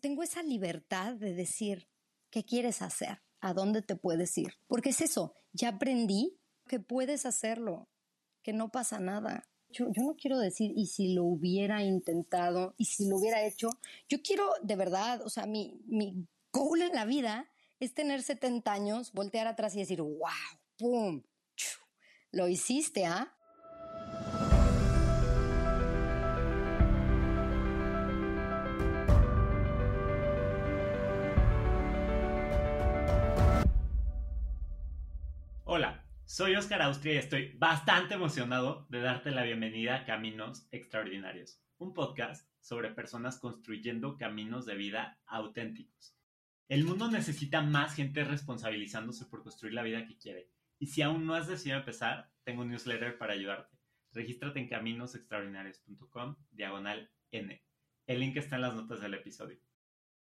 tengo esa libertad de decir qué quieres hacer, a dónde te puedes ir. Porque es eso, ya aprendí que puedes hacerlo, que no pasa nada. Yo, no quiero decir, y si lo hubiera intentado, y si lo hubiera hecho, yo quiero de verdad, o sea, mi, mi goal en la vida es tener 70 años, voltear atrás y decir, wow, ¡pum! Lo hiciste, ¿ah? Soy Oscar Austria y estoy bastante emocionado de darte la bienvenida a Caminos Extraordinarios, un podcast sobre personas construyendo caminos de vida auténticos. El mundo necesita más gente responsabilizándose por construir la vida que quiere. Y si aún no has decidido empezar, tengo un newsletter para ayudarte. Regístrate en caminosextraordinarios.com, diagonal N. El link está en las notas del episodio.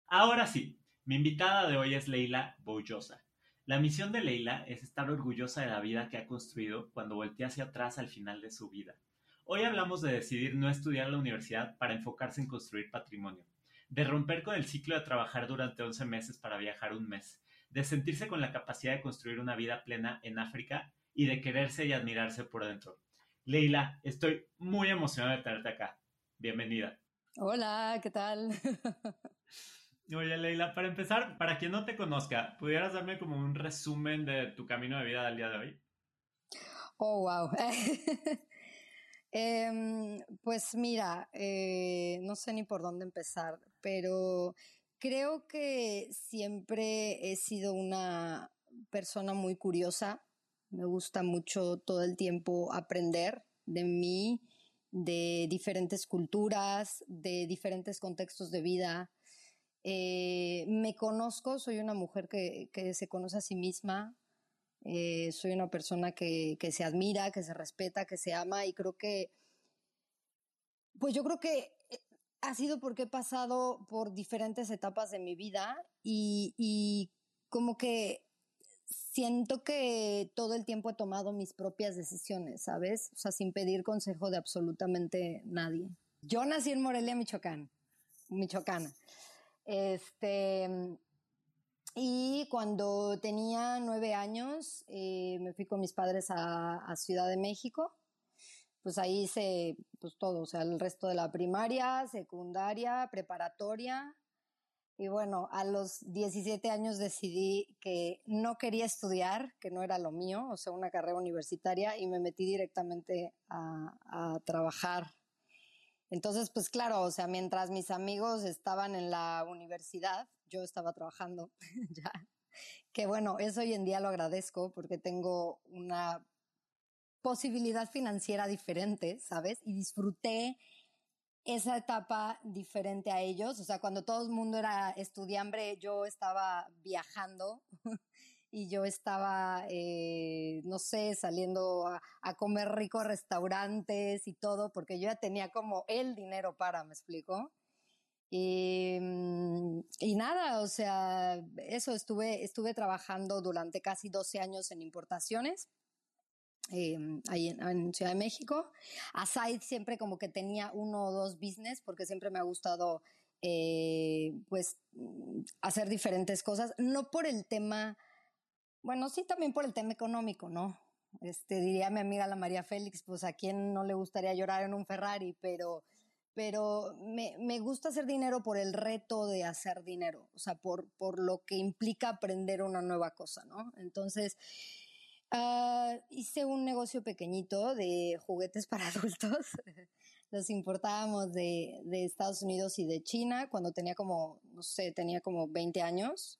Ahora sí, mi invitada de hoy es Leila Boullosa. La misión de Leila es estar orgullosa de la vida que ha construido cuando voltea hacia atrás al final de su vida. Hoy hablamos de decidir no estudiar la universidad para enfocarse en construir patrimonio, de romper con el ciclo de trabajar durante 11 meses para viajar un mes, de sentirse con la capacidad de construir una vida plena en África y de quererse y admirarse por dentro. Leila, estoy muy emocionada de tenerte acá. Bienvenida. Hola, ¿qué tal? Oye, Leila, para empezar, para quien no te conozca, ¿pudieras darme como un resumen de tu camino de vida del día de hoy? Oh, wow. Em, pues mira, eh, no sé ni por dónde empezar, pero creo que siempre he sido una persona muy curiosa. Me gusta mucho todo el tiempo aprender de mí, de diferentes culturas, de diferentes contextos de vida. Eh, me conozco, soy una mujer que, se conoce a sí misma, eh, soy una persona que, se admira, que se respeta, que se ama y creo que, pues yo creo que eh, ha sido porque he pasado por diferentes etapas de mi vida y, y como que siento que todo el tiempo he tomado mis propias decisiones, ¿sabes? O sea, sin pedir consejo de absolutamente nadie. Yo nací en Morelia, Michoacán, Michoacana. Este, y cuando tenía nueve años, eh, me fui con mis padres a, Ciudad de México. Pues ahí hice pues todo, o sea, el resto de la primaria, secundaria, preparatoria. Y bueno, a los 17 años decidí que no quería estudiar, que no era lo mío, o sea, una carrera universitaria, y me metí directamente a trabajar entonces, pues claro, o sea, mientras mis amigos estaban en la universidad, yo estaba trabajando ya. Que bueno, eso hoy en día lo agradezco porque tengo una posibilidad financiera diferente, ¿sabes? Y disfruté esa etapa diferente a ellos. O sea, cuando todo el mundo era estudiambre, yo estaba viajando y yo estaba, eh, no sé, saliendo a, comer ricos restaurantes y todo, porque yo ya tenía como el dinero para, ¿me explico? Y, mm, y, nada, o sea, eso, estuve, estuve trabajando durante casi 12 años en importaciones. Em, ahí en, Ciudad de México. Aside siempre como que tenía uno o dos business porque siempre me ha gustado eh, pues mm, hacer diferentes cosas, no por el tema bueno, sí, también por el tema económico, ¿no? Este, diría mi amiga la María Félix, pues a quién no le gustaría llorar en un Ferrari, pero, pero me, me gusta hacer dinero por el reto de hacer dinero, o sea, por, por lo que implica aprender una nueva cosa, ¿no? Entonces, uh, hice un negocio pequeñito de juguetes para adultos. Los importábamos de, de Estados Unidos y de China cuando tenía como, no sé, tenía como 20 años.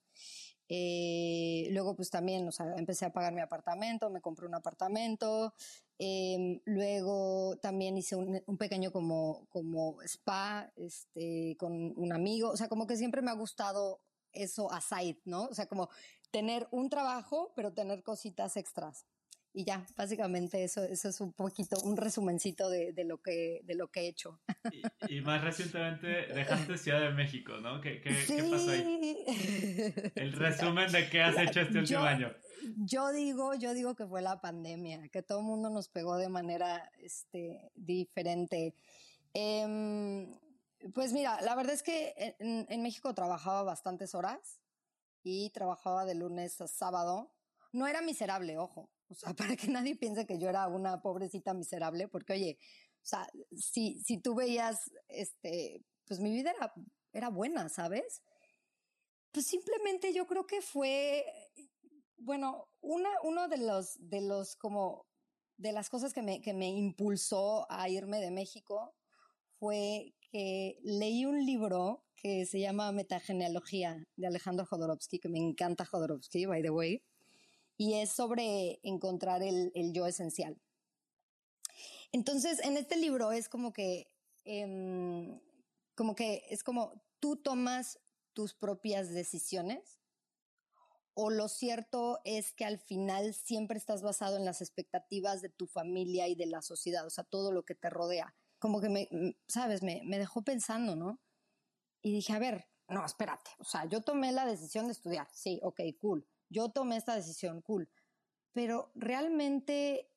Eh, luego, pues también, empecé a pagar mi apartamento, me compré un apartamento. Em, luego también hice un, pequeño como, como spa este, con un amigo. O sea, como que siempre me ha gustado eso aside, ¿no? O sea, como tener un trabajo, pero tener cositas extras y ya, básicamente eso, eso es un poquito, un resumencito de, de lo, que, de lo que he hecho. Y, más recientemente dejaste Ciudad de México, ¿no? ¿Qué, qué, ¿qué pasó ahí? El resumen de qué has hecho este último año. Yo digo, yo digo que fue la pandemia, que todo el mundo nos pegó de manera este, diferente. Em, Pues mira, la verdad es que en, México trabajaba bastantes horas y trabajaba de lunes a sábado. No era miserable, ojo. O sea, para que nadie piense que yo era una pobrecita miserable, porque oye, o sea, si, si tú veías, este, pues mi vida era, era buena, ¿sabes? Pues simplemente yo creo que fue, bueno, una, uno de los, de los como, de las cosas que me, que me impulsó a irme de México fue que leí un libro que se llama Metagenealogía de Alejandro Jodorowsky, que me encanta Jodorowsky, by the way, y es sobre encontrar el, yo esencial. Entonces, en este libro es como que, em, como que es como tú tomas tus propias decisiones o lo cierto es que al final siempre estás basado en las expectativas de tu familia y de la sociedad, o sea, todo lo que te rodea como que me, sabes, me, me dejó pensando, ¿no? Y dije, a ver, no, espérate, o sea, yo tomé la decisión de estudiar, sí, ok, cool, yo tomé esta decisión, cool, pero realmente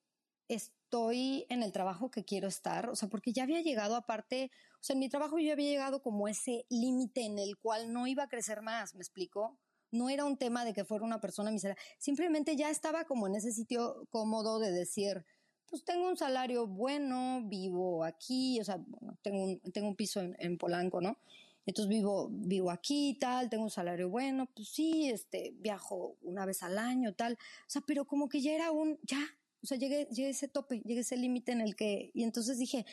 estoy en el trabajo que quiero estar, o sea, porque ya había llegado aparte, o sea, en mi trabajo yo había llegado como ese límite en el cual no iba a crecer más, ¿me explico? No era un tema de que fuera una persona miserable, simplemente ya estaba como en ese sitio cómodo de decir, pues tengo un salario bueno, vivo aquí, o sea, tengo, un, tengo un piso en, Polanco, ¿no? Entonces vivo, vivo aquí, tal, tengo un salario bueno, pues sí, este, viajo una vez al año, tal. O sea, pero como que ya era un, ya, o sea, llegué, llegué a ese tope, llegué a ese límite en el que, y entonces dije,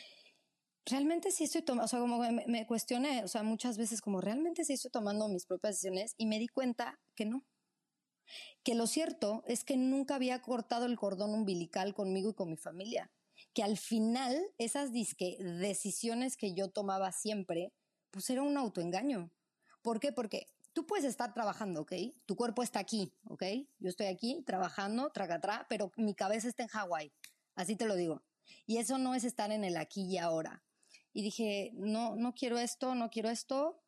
realmente sí estoy tomando, o sea, como me, me cuestioné, o sea, muchas veces como, realmente sí estoy tomando mis propias decisiones y me di cuenta que no, que lo cierto es que nunca había cortado el cordón umbilical conmigo y con mi familia, que al final esas decisiones que yo tomaba siempre, pues era un autoengaño. ¿Por qué? Porque tú puedes estar trabajando, ¿ok? Tu cuerpo está aquí, ¿ok? Yo estoy aquí trabajando, tracatrá, pero mi cabeza está en Hawái, así te lo digo. Y eso no es estar en el aquí y ahora. Y dije, no, no quiero esto, no quiero esto,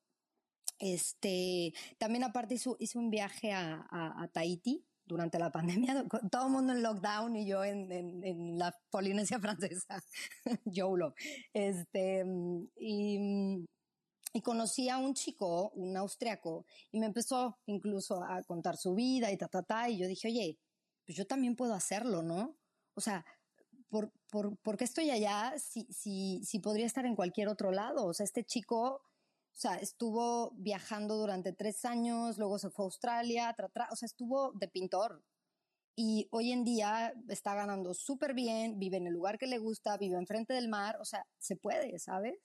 este, también aparte hice, un viaje a, Tahiti durante la pandemia, todo el mundo en lockdown y yo en, la Polinesia francesa, YOLO. Este, y, y conocí a un chico, un austriaco, y me empezó incluso a contar su vida y ta, ta, ta, y yo dije, oye, pues yo también puedo hacerlo, ¿no? O sea, ¿por, por, qué estoy allá si, si, si podría estar en cualquier otro lado? O sea, este chico o sea, estuvo viajando durante tres años, luego se fue a Australia, o sea, estuvo de pintor. Y hoy en día está ganando súper bien, vive en el lugar que le gusta, vive enfrente del mar, o sea, se puede, ¿sabes?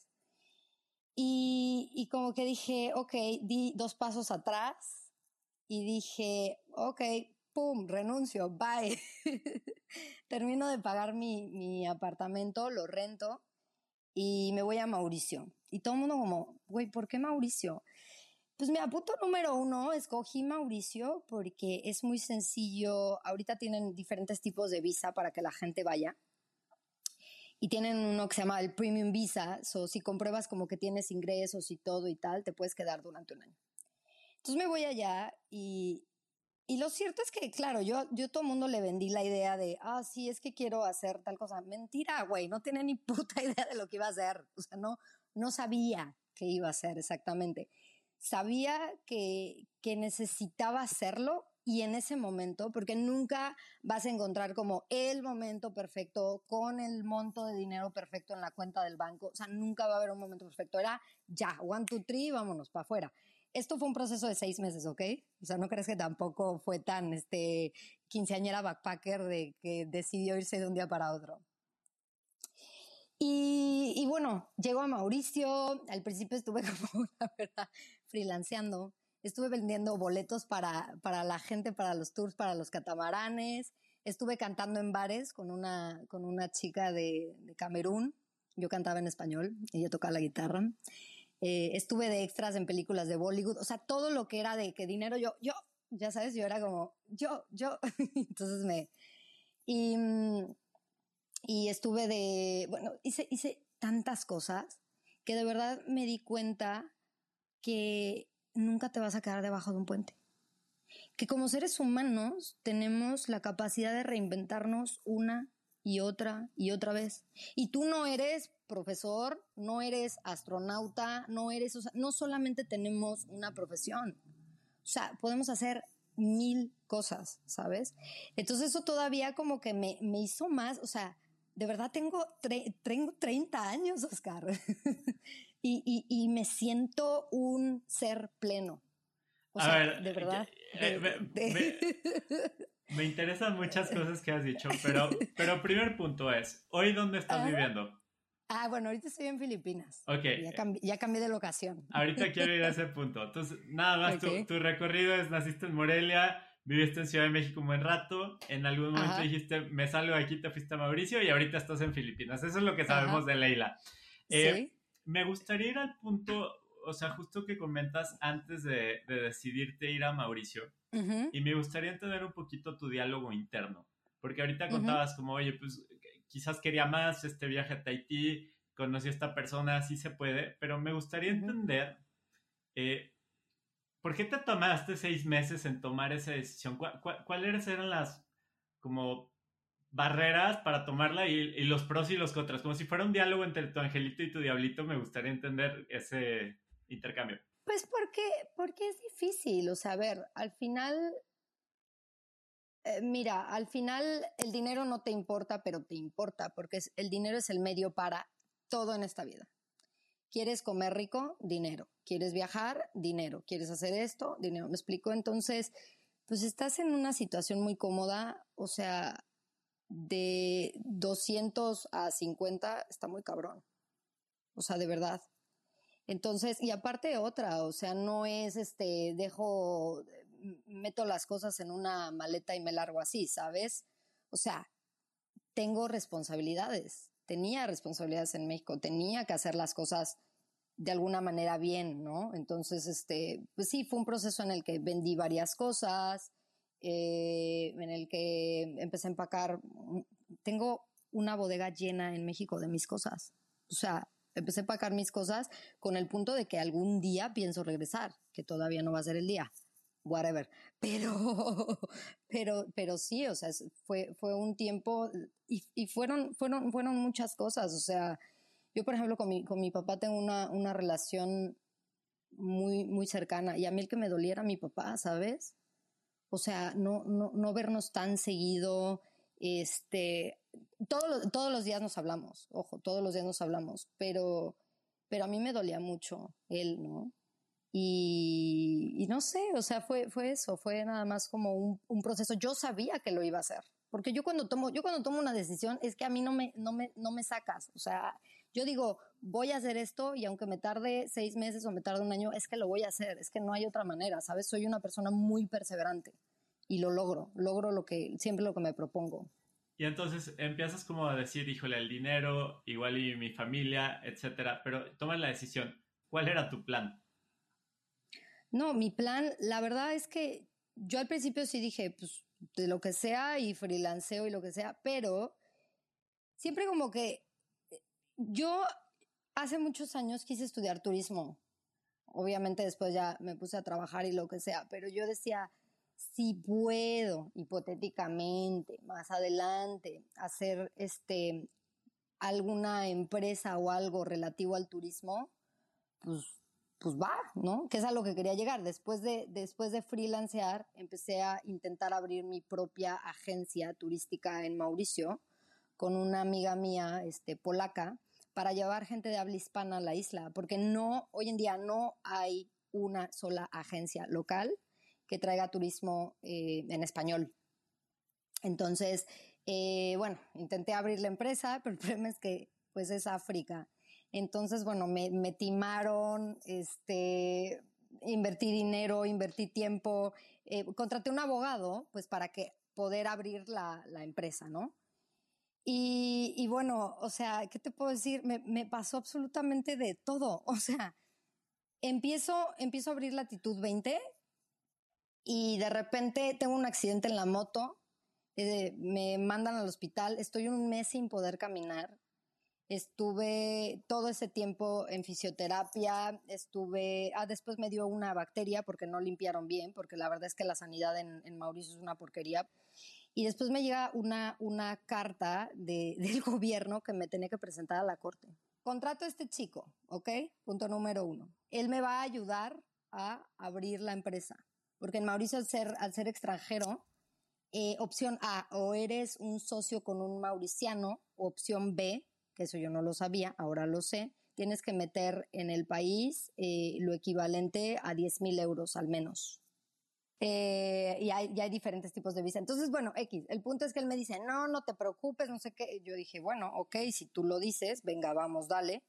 Y, y como que dije, ok, di dos pasos atrás y dije, ok, pum, renuncio, bye. Termino de pagar mi, mi apartamento, lo rento y me voy a Mauricio. Y todo el mundo como, güey, ¿por qué Mauricio? Pues mira, punto número uno, escogí Mauricio porque es muy sencillo. Ahorita tienen diferentes tipos de visa para que la gente vaya. Y tienen uno que se llama el Premium Visa. So, si compruebas como que tienes ingresos y todo y tal, te puedes quedar durante un año. Entonces me voy allá y, y lo cierto es que, claro, yo, yo todo el mundo le vendí la idea de, ah, sí, es que quiero hacer tal cosa. Mentira, güey, no tenía ni puta idea de lo que iba a hacer. O sea, no, no sabía qué iba a hacer exactamente. Sabía que, que necesitaba hacerlo y en ese momento, porque nunca vas a encontrar como el momento perfecto con el monto de dinero perfecto en la cuenta del banco. O sea, nunca va a haber un momento perfecto. Era ya, one, two, three, vámonos para afuera esto fue un proceso de seis meses, ¿ok? O sea, no crees que tampoco fue tan este, quinceañera backpacker de que decidió irse de un día para otro. Y, y bueno, llego a Mauricio, al principio estuve como, la verdad, freelanceando, estuve vendiendo boletos para, para la gente, para los tours, para los catamaranes, estuve cantando en bares con una, con una chica de, de Camerún, yo cantaba en español, ella tocaba la guitarra. Eh, estuve de extras en películas de Bollywood, o sea, todo lo que era de que dinero, yo, yo, ya sabes, yo era como, yo, yo, entonces me, y, y estuve de, bueno, hice, hice tantas cosas que de verdad me di cuenta que nunca te vas a quedar debajo de un puente. Que como seres humanos tenemos la capacidad de reinventarnos una y otra y otra vez. Y tú no eres profesor, no eres astronauta, no eres, o no solamente tenemos una profesión. O sea, podemos hacer mil cosas, ¿sabes? Entonces eso todavía como que me, me hizo más, o sea, de verdad tengo, tengo 30 años, Oscar, y, y, y, me siento un ser pleno. O A sea, ver, de verdad. Eh, me, me, interesan muchas cosas que has dicho, pero, pero primer punto es, ¿hoy dónde estás viviendo? Ah, bueno, ahorita estoy en Filipinas. Ok. Ya, cambié, ya cambié de locación. Ahorita quiero ir a ese punto. Entonces, nada más, tu, tu, recorrido es, naciste en Morelia, viviste en Ciudad de México un buen rato, en algún momento dijiste, me salgo de aquí, te fuiste a Mauricio y ahorita estás en Filipinas. Eso es lo que sabemos de Leila. Eh, ¿Sí? Me gustaría ir al punto, o sea, justo que comentas antes de, de decidirte ir a Mauricio, uh -huh. y me gustaría entender un poquito tu diálogo interno, porque ahorita contabas uh -huh. como, oye, pues quizás quería más este viaje a Tahití, conocí a esta persona, así se puede, pero me gustaría uh -huh. entender... Eh, ¿Por qué te tomaste seis meses en tomar esa decisión? ¿Cuáles eran las como barreras para tomarla y, los pros y los contras? Como si fuera un diálogo entre tu angelito y tu diablito, me gustaría entender ese intercambio. Pues porque, porque es difícil, o sea, a ver, al final, eh, mira, al final el dinero no te importa, pero te importa, porque el dinero es el medio para todo en esta vida. ¿Quieres comer rico? Dinero. ¿Quieres viajar? Dinero. ¿Quieres hacer esto? Dinero. ¿Me explico? Entonces, pues estás en una situación muy cómoda, o sea, de 200 a 50 está muy cabrón. O sea, de verdad. Entonces, y aparte otra, o sea, no es este, dejo, meto las cosas en una maleta y me largo así, ¿sabes? O sea, tengo responsabilidades tenía responsabilidades en México, tenía que hacer las cosas de alguna manera bien, ¿no? Entonces, este, pues sí, fue un proceso en el que vendí varias cosas, eh, en el que empecé a empacar. Tengo una bodega llena en México de mis cosas. O sea, empecé a empacar mis cosas con el punto de que algún día pienso regresar, que todavía no va a ser el día whatever. Pero, pero, pero sí, o sea, fue, fue un tiempo y, y, fueron, fueron, fueron muchas cosas. O sea, yo, por ejemplo, con mi, con mi papá tengo una, una relación muy, muy cercana y a mí el que me doliera mi papá, ¿sabes? O sea, no, no, no vernos tan seguido, este, todo, todos los días nos hablamos, ojo, todos los días nos hablamos, pero, pero a mí me dolía mucho él, ¿no? Y, no sé, o sea, fue, fue eso, fue nada más como un, un, proceso. Yo sabía que lo iba a hacer, porque yo cuando tomo, yo cuando tomo una decisión es que a mí no me, no me, no me sacas, o sea, yo digo, voy a hacer esto y aunque me tarde seis meses o me tarde un año, es que lo voy a hacer, es que no hay otra manera, ¿sabes? Soy una persona muy perseverante y lo logro, logro lo que, siempre lo que me propongo. Y entonces empiezas como a decir, híjole, el dinero, igual y mi familia, etcétera, pero tomas la decisión. ¿Cuál era tu plan? No, mi plan, la verdad es que yo al principio sí dije, pues de lo que sea y freelanceo y lo que sea, pero siempre como que yo hace muchos años quise estudiar turismo. Obviamente después ya me puse a trabajar y lo que sea, pero yo decía, si puedo, hipotéticamente, más adelante, hacer este alguna empresa o algo relativo al turismo, pues pues va, ¿no? Que es a lo que quería llegar. Después de, después de freelancear, empecé a intentar abrir mi propia agencia turística en Mauricio con una amiga mía, este, polaca, para llevar gente de habla hispana a la isla, porque no, hoy en día no hay una sola agencia local que traiga turismo eh, en español. Entonces, eh, bueno, intenté abrir la empresa, pero el problema es que pues es África entonces, bueno, me, timaron, este, invertí dinero, invertí tiempo, eh, contraté un abogado, pues para que poder abrir la empresa, ¿no? Y, bueno, o sea, ¿qué te puedo decir? Me, me, pasó absolutamente de todo. O sea, empiezo, empiezo a abrir latitud 20 y de repente tengo un accidente en la moto, eh, me mandan al hospital, estoy un mes sin poder caminar, Estuve todo ese tiempo en fisioterapia, estuve, ah, después me dio una bacteria porque no limpiaron bien, porque la verdad es que la sanidad en, en Mauricio es una porquería. Y después me llega una, una carta de, del gobierno que me tenía que presentar a la corte. Contrato a este chico, ¿ok? Punto número uno. Él me va a ayudar a abrir la empresa. Porque en Mauricio, al ser, al ser extranjero, eh, opción A, o eres un socio con un mauriciano, opción B, que eso yo no lo sabía, ahora lo sé, tienes que meter en el país eh, lo equivalente a 10 mil euros al menos. Eh, y hay, hay, diferentes tipos de visa. Entonces, bueno, X, el punto es que él me dice, no, no te preocupes, no sé qué. Yo dije, bueno, ok, si tú lo dices, venga, vamos, dale.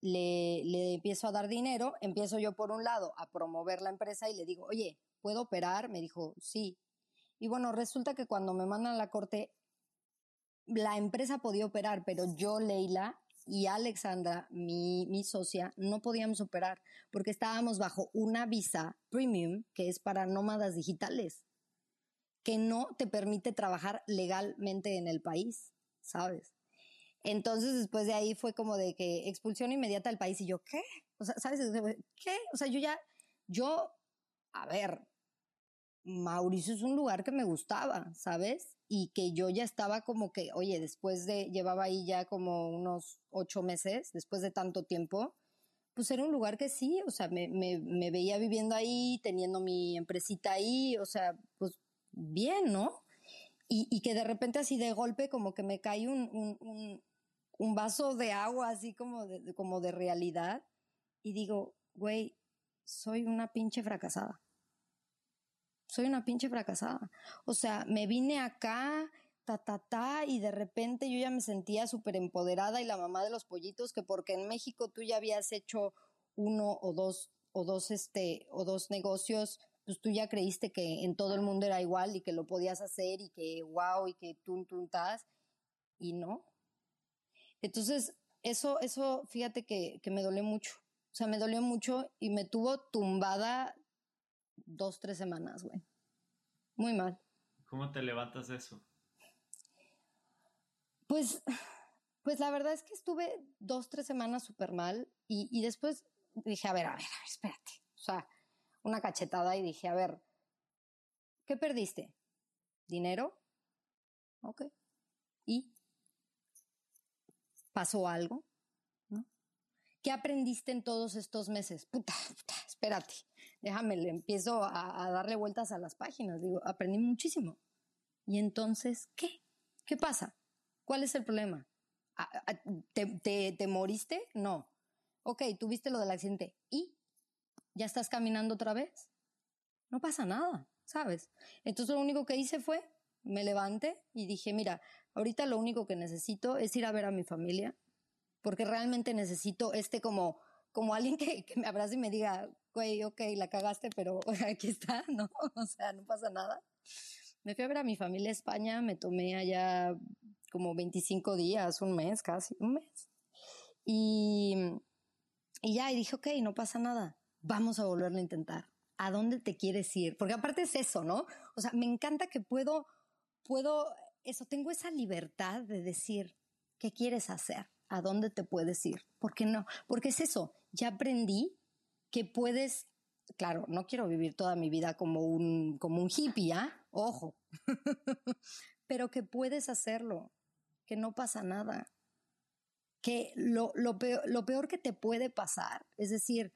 Le, le empiezo a dar dinero, empiezo yo por un lado a promover la empresa y le digo, oye, ¿puedo operar? Me dijo, sí. Y bueno, resulta que cuando me mandan a la corte, la empresa podía operar, pero yo, Leila, y Alexandra, mi, mi, socia, no podíamos operar porque estábamos bajo una visa premium que es para nómadas digitales, que no te permite trabajar legalmente en el país, ¿sabes? Entonces después de ahí fue como de que expulsión inmediata del país y yo, ¿qué? O sea, ¿sabes? ¿Qué? O sea, yo ya, yo, a ver, Mauricio es un lugar que me gustaba, ¿sabes? Y que yo ya estaba como que, oye, después de, llevaba ahí ya como unos ocho meses, después de tanto tiempo, pues era un lugar que sí, o sea, me, me, me veía viviendo ahí, teniendo mi empresita ahí, o sea, pues bien, ¿no? Y, y que de repente así de golpe como que me cae un, un, un, vaso de agua así como de, como de realidad y digo, güey, soy una pinche fracasada soy una pinche fracasada. O sea, me vine acá, ta, ta, ta, y de repente yo ya me sentía súper empoderada y la mamá de los pollitos, que porque en México tú ya habías hecho uno o dos, o dos, este, o dos negocios, pues tú ya creíste que en todo el mundo era igual y que lo podías hacer y que wow y que tú, tú, estás, y no. Entonces, eso, eso, fíjate que, que me dolió mucho. O sea, me dolió mucho y me tuvo tumbada dos, tres semanas, güey. Muy mal. ¿Cómo te levantas de eso? Pues, pues la verdad es que estuve dos, tres semanas súper mal y, y después dije, a ver, a ver, a ver, espérate. O sea, una cachetada y dije, a ver, ¿qué perdiste? ¿Dinero? Ok. ¿Y? ¿Pasó algo? ¿No? ¿Qué aprendiste en todos estos meses? Puta, puta, espérate déjame, le empiezo a, a, darle vueltas a las páginas. Digo, aprendí muchísimo. Y entonces, ¿qué? ¿Qué pasa? ¿Cuál es el problema? ¿Te, te, te moriste? No. Ok, tuviste lo del accidente. ¿Y? ¿Ya estás caminando otra vez? No pasa nada, ¿sabes? Entonces lo único que hice fue, me levanté y dije, mira, ahorita lo único que necesito es ir a ver a mi familia, porque realmente necesito este como como alguien que, que, me abrace y me diga, güey, ok, la cagaste, pero aquí está, ¿no? O sea, no pasa nada. Me fui a ver a mi familia a España, me tomé allá como 25 días, un mes casi, un mes. Y, y ya, y dije, ok, no pasa nada, vamos a volverlo a intentar. ¿A dónde te quieres ir? Porque aparte es eso, ¿no? O sea, me encanta que puedo, puedo, eso, tengo esa libertad de decir, ¿qué quieres hacer? ¿A dónde te puedes ir? ¿Por qué no? Porque es eso, ya aprendí que puedes, claro, no quiero vivir toda mi vida como un, como un hippie, ¿ah? Ojo, pero que puedes hacerlo, que no pasa nada, que lo, lo, peor, lo peor que te puede pasar, es decir,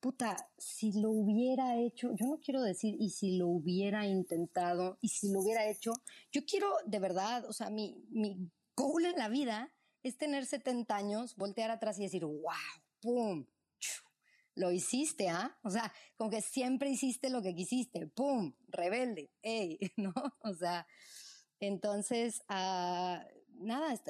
puta, si lo hubiera hecho, yo no quiero decir y si lo hubiera intentado y si lo hubiera hecho, yo quiero de verdad, o sea, mi, mi goal en la vida es tener 70 años, voltear atrás y decir, wow, ¡pum! Lo hiciste, ¿ah? O sea, como que siempre hiciste lo que quisiste, ¡pum! Rebelde, ¡ey! ¿No? O sea, entonces, uh, nada,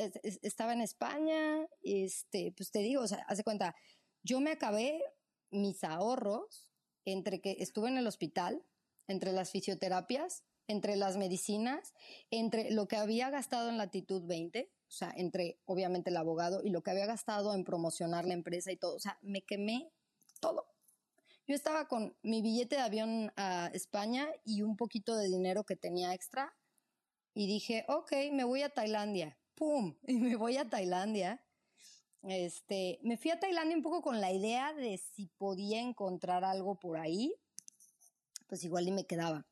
estaba en España, este, pues te digo, o sea, hace cuenta, yo me acabé mis ahorros entre que estuve en el hospital, entre las fisioterapias, entre las medicinas, entre lo que había gastado en Latitud 20, o sea, entre obviamente el abogado y lo que había gastado en promocionar la empresa y todo. O sea, me quemé todo. Yo estaba con mi billete de avión a España y un poquito de dinero que tenía extra y dije, ok, me voy a Tailandia. ¡Pum! Y me voy a Tailandia. Este, me fui a Tailandia un poco con la idea de si podía encontrar algo por ahí, pues igual y me quedaba.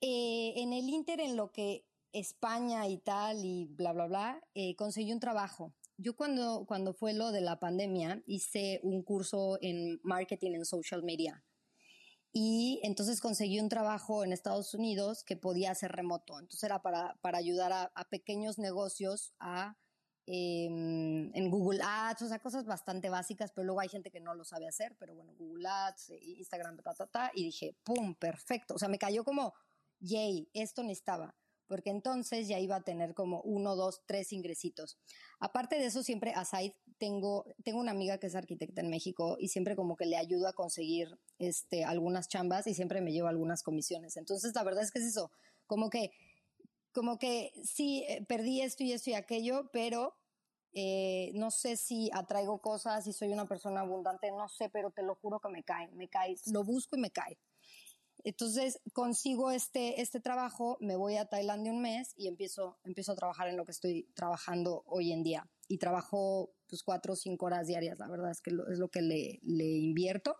Eh, en el Inter, en lo que España y tal y bla, bla, bla, eh, conseguí un trabajo. Yo cuando, cuando fue lo de la pandemia hice un curso en marketing en social media. Y entonces conseguí un trabajo en Estados Unidos que podía ser remoto. Entonces era para, para ayudar a, a pequeños negocios a Em, en Google Ads, o sea, cosas bastante básicas, pero luego hay gente que no lo sabe hacer, pero bueno, Google Ads, eh, Instagram, ta, ta, ta, y dije, ¡pum! Perfecto. O sea, me cayó como, yay, esto necesitaba, porque entonces ya iba a tener como uno, dos, tres ingresitos. Aparte de eso, siempre, aside, tengo, tengo una amiga que es arquitecta en México y siempre como que le ayudo a conseguir este, algunas chambas y siempre me llevo algunas comisiones. Entonces, la verdad es que es eso, como que como que sí, eh, perdí esto y esto y aquello, pero eh, no sé si atraigo cosas, si soy una persona abundante, no sé, pero te lo juro que me cae, me cae, lo busco y me cae. Entonces consigo este, este trabajo, me voy a Tailandia un mes y empiezo, empiezo a trabajar en lo que estoy trabajando hoy en día. Y trabajo pues cuatro o cinco horas diarias, la verdad es que es lo que le, le invierto.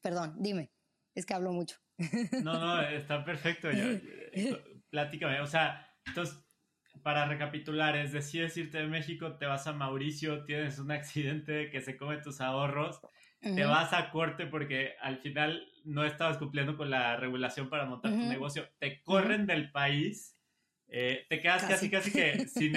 Perdón, dime, es que hablo mucho. No, no, está perfecto. Platícame, o sea, entonces, para recapitular, es decides irte de México, te vas a Mauricio, tienes un accidente que se come tus ahorros, te vas a corte porque al final no estabas cumpliendo con la regulación para montar tu negocio, te corren del país, eh, te quedas casi casi, que sin,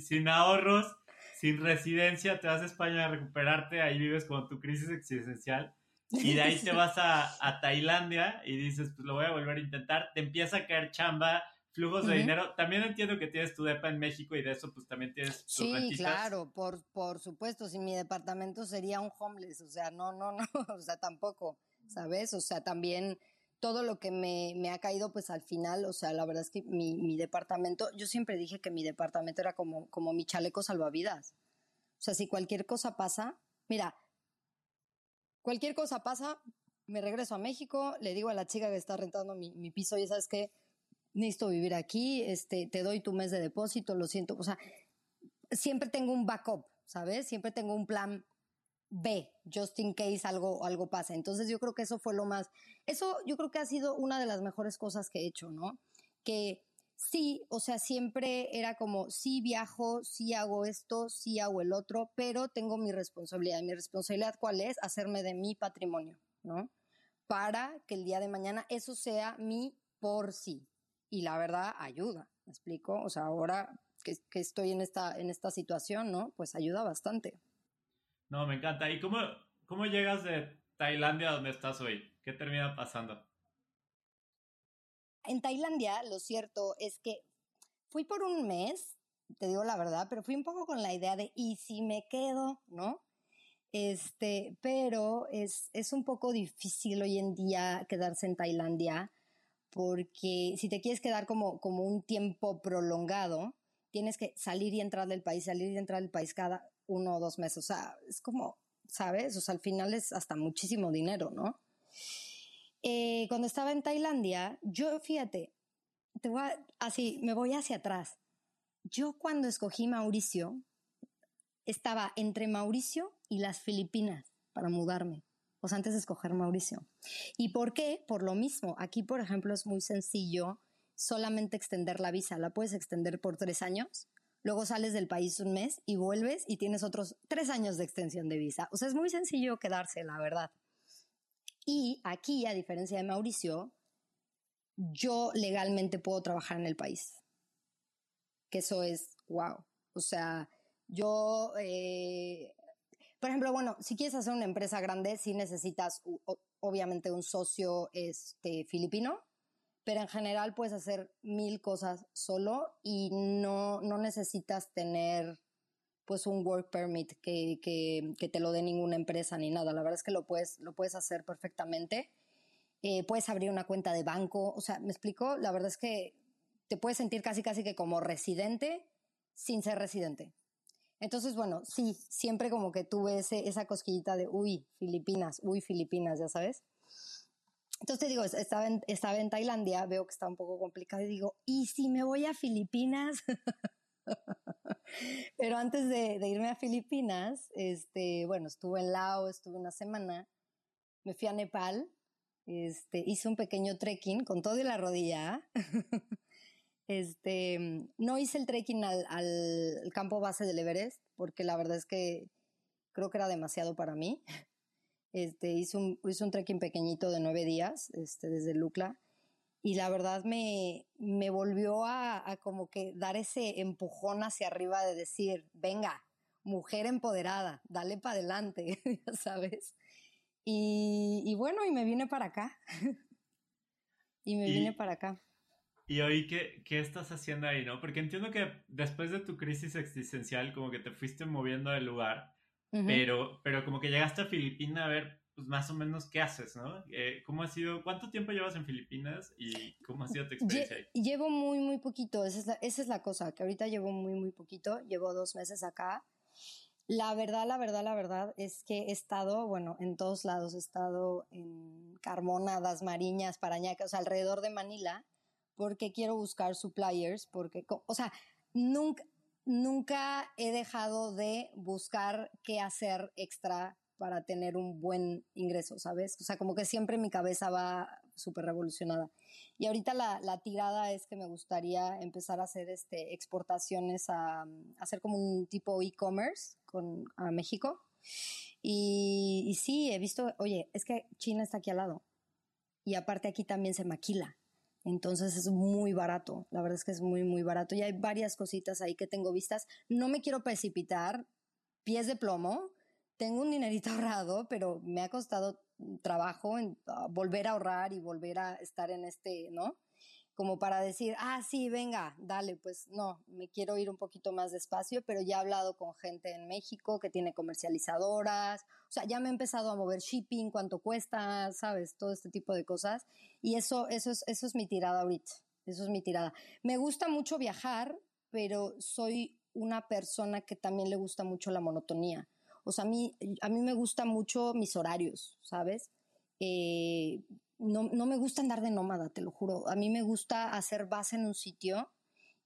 sin ahorros, sin residencia, te vas a España a recuperarte, ahí vives con tu crisis existencial. Y de ahí te vas a, a, Tailandia y dices, pues lo voy a volver a intentar. Te empieza a caer chamba, flujos de dinero. También entiendo que tienes tu depa en México y de eso pues también tienes tus Sí, claro, por, por supuesto. Si mi departamento sería un homeless, o sea, no, no, no, o sea, tampoco, ¿sabes? O sea, también todo lo que me, me, ha caído, pues al final, o sea, la verdad es que mi, mi, departamento, yo siempre dije que mi departamento era como, como mi chaleco salvavidas. O sea, si cualquier cosa pasa, mira, Cualquier cosa pasa, me regreso a México, le digo a la chica que está rentando mi, mi piso, ya sabes que necesito vivir aquí, este, te doy tu mes de depósito, lo siento. O sea, siempre tengo un backup, ¿sabes? Siempre tengo un plan B, just in case algo, algo pase. Entonces yo creo que eso fue lo más, eso yo creo que ha sido una de las mejores cosas que he hecho, ¿no? Que sí, o sea, siempre era como, sí viajo, sí hago esto, sí hago el otro, pero tengo mi responsabilidad. Mi responsabilidad cuál es? Hacerme de mi patrimonio, ¿no? Para que el día de mañana eso sea mi por sí. Y la verdad ayuda, ¿me explico? O sea, ahora que, que estoy en esta, en esta situación, ¿no? Pues ayuda bastante. No, me encanta. ¿Y cómo, cómo llegas de Tailandia a donde estás hoy? ¿Qué termina pasando? En Tailandia, lo cierto es que fui por un mes, te digo la verdad, pero fui un poco con la idea de, ¿y si me quedo? ¿No? Este, pero es, es un poco difícil hoy en día quedarse en Tailandia porque si te quieres quedar como, como un tiempo prolongado, tienes que salir y entrar del país, salir y entrar del país cada uno o dos meses. O sea, es como, ¿sabes? O sea, al final es hasta muchísimo dinero, ¿no? Eh, cuando estaba en Tailandia, yo, fíjate, te voy así, me voy hacia atrás. Yo cuando escogí Mauricio, estaba entre Mauricio y las Filipinas para mudarme. O sea, antes de escoger Mauricio. ¿Y por qué? Por lo mismo. Aquí, por ejemplo, es muy sencillo solamente extender la visa. La puedes extender por tres años. Luego sales del país un mes y vuelves y tienes otros tres años de extensión de visa. O sea, es muy sencillo quedarse, la verdad. Y aquí, a diferencia de Mauricio, yo legalmente puedo trabajar en el país. Que eso es wow. O sea, yo, eh, por ejemplo, bueno, si quieres hacer una empresa grande, sí necesitas obviamente un socio este, filipino, pero en general puedes hacer mil cosas solo y no, no necesitas tener pues un work permit que, que, que, te lo dé ninguna empresa ni nada. La verdad es que lo puedes, lo puedes hacer perfectamente. Eh, puedes abrir una cuenta de banco. O sea, ¿me explico? La verdad es que te puedes sentir casi casi que como residente sin ser residente. Entonces, bueno, sí, siempre como que tuve ese, esa cosquillita de, uy, Filipinas, uy, Filipinas, ya sabes. Entonces te digo, estaba en, estaba en Tailandia, veo que está un poco complicado y digo, ¿y si me voy a Filipinas? Pero antes de, irme a Filipinas, este, bueno, estuve en Laos, estuve una semana, me fui a Nepal Este, hice un pequeño trekking con todo y la rodilla. este, no hice el trekking al, al, campo base del Everest porque la verdad es que creo que era demasiado para mí. Este, hice un, hice un trekking pequeñito de nueve días este, desde Lucla y la verdad me, me volvió a, a, como que dar ese empujón hacia arriba de decir, venga, mujer empoderada, dale para adelante, ya sabes. Y, y, bueno, y me vine para acá. y me y, vine para acá. ¿Y hoy qué, qué estás haciendo ahí, no? Porque entiendo que después de tu crisis existencial, como que te fuiste moviendo del lugar, uh -huh. pero, pero como que llegaste a Filipinas a ver pues más o menos qué haces, ¿no? Eh, ¿Cómo ha sido, cuánto tiempo llevas en Filipinas y cómo ha sido tu experiencia ahí? Llevo muy, muy poquito, esa es, la, esa es la cosa, que ahorita llevo muy, muy poquito, llevo dos meses acá. La verdad, la verdad, la verdad es que he estado, bueno, en todos lados, he estado en Carmona, Das Mariñas, Parañaca, o sea, alrededor de Manila, porque quiero buscar suppliers, porque, o sea, nunca, nunca he dejado de buscar qué hacer extra para tener un buen ingreso, ¿sabes? O sea, como que siempre mi cabeza va súper revolucionada. Y ahorita la, la, tirada es que me gustaría empezar a hacer este, exportaciones, a, a hacer como un tipo e-commerce a México. Y, y sí, he visto, oye, es que China está aquí al lado. Y aparte aquí también se maquila. Entonces es muy barato, la verdad es que es muy, muy barato. Y hay varias cositas ahí que tengo vistas. No me quiero precipitar, pies de plomo, tengo un dinerito ahorrado, pero me ha costado trabajo en uh, volver a ahorrar y volver a estar en este, ¿no? Como para decir, ah, sí, venga, dale, pues no, me quiero ir un poquito más despacio, pero ya he hablado con gente en México que tiene comercializadoras, o sea, ya me he empezado a mover shipping, cuánto cuesta, sabes, todo este tipo de cosas. Y eso, eso es, eso es mi tirada ahorita, eso es mi tirada. Me gusta mucho viajar, pero soy una persona que también le gusta mucho la monotonía. O sea, a mí, a mí me gustan mucho mis horarios, ¿sabes? Eh, no, no, me gusta andar de nómada, te lo juro. A mí me gusta hacer base en un sitio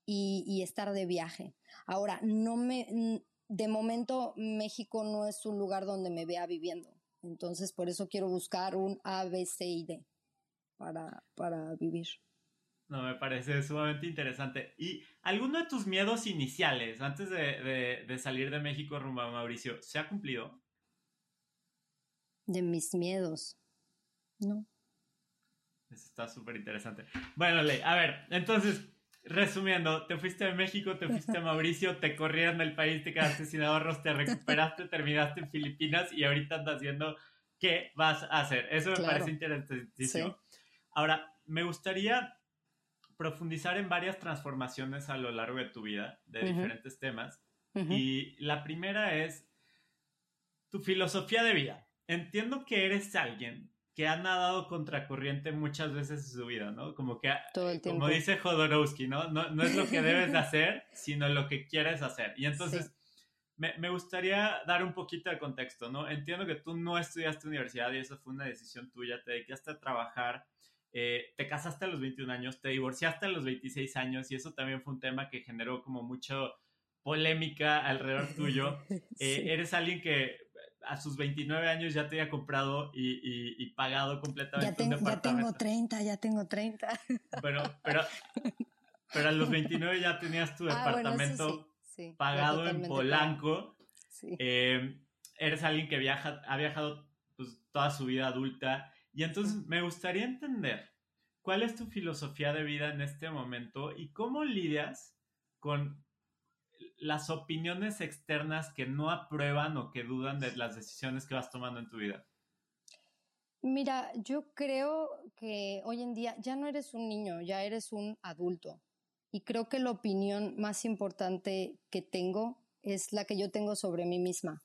y, y estar de viaje. Ahora, no me, de momento México no es un lugar donde me vea viviendo. Entonces, por eso quiero buscar un A, B, C y D para, para vivir. No, me parece sumamente interesante. ¿Y alguno de tus miedos iniciales antes de, de, de, salir de México rumbo a Mauricio se ha cumplido? De mis miedos. No. Eso está súper interesante. Bueno, Ley, a ver, entonces, resumiendo, te fuiste de México, te fuiste a Mauricio, te corrieron del país, te quedaste sin ahorros, te recuperaste, terminaste en Filipinas y ahorita andas viendo qué vas a hacer. Eso me claro. parece interesantísimo. Sí. Ahora, me gustaría profundizar en varias transformaciones a lo largo de tu vida, de uh -huh. diferentes temas. Uh -huh. Y la primera es tu filosofía de vida. Entiendo que eres alguien que ha nadado contracorriente muchas veces en su vida, ¿no? Como que, como dice Jodorowsky, ¿no? ¿no? No es lo que debes de hacer, sino lo que quieres hacer. Y entonces, sí. me, me, gustaría dar un poquito de contexto, ¿no? Entiendo que tú no estudiaste universidad y eso fue una decisión tuya, te dedicaste a trabajar eh, te casaste a los 21 años, te divorciaste a los 26 años y eso también fue un tema que generó como mucho polémica alrededor tuyo. sí. eh, eres alguien que a sus 29 años ya te había comprado y, y, y pagado completamente ya, ten, un departamento. Ya tengo 30, ya tengo 30. Bueno, pero, pero a los 29 ya tenías tu departamento ah, bueno, sí, sí, pagado en Polanco. Eh, eres alguien que viaja, ha viajado pues, toda su vida adulta y entonces me gustaría entender cuál es tu filosofía de vida en este momento y cómo lidias con las opiniones externas que no aprueban o que dudan de las decisiones que vas tomando en tu vida. Mira, yo creo que hoy en día ya no eres un niño, ya eres un adulto. Y creo que la opinión más importante que tengo es la que yo tengo sobre mí misma.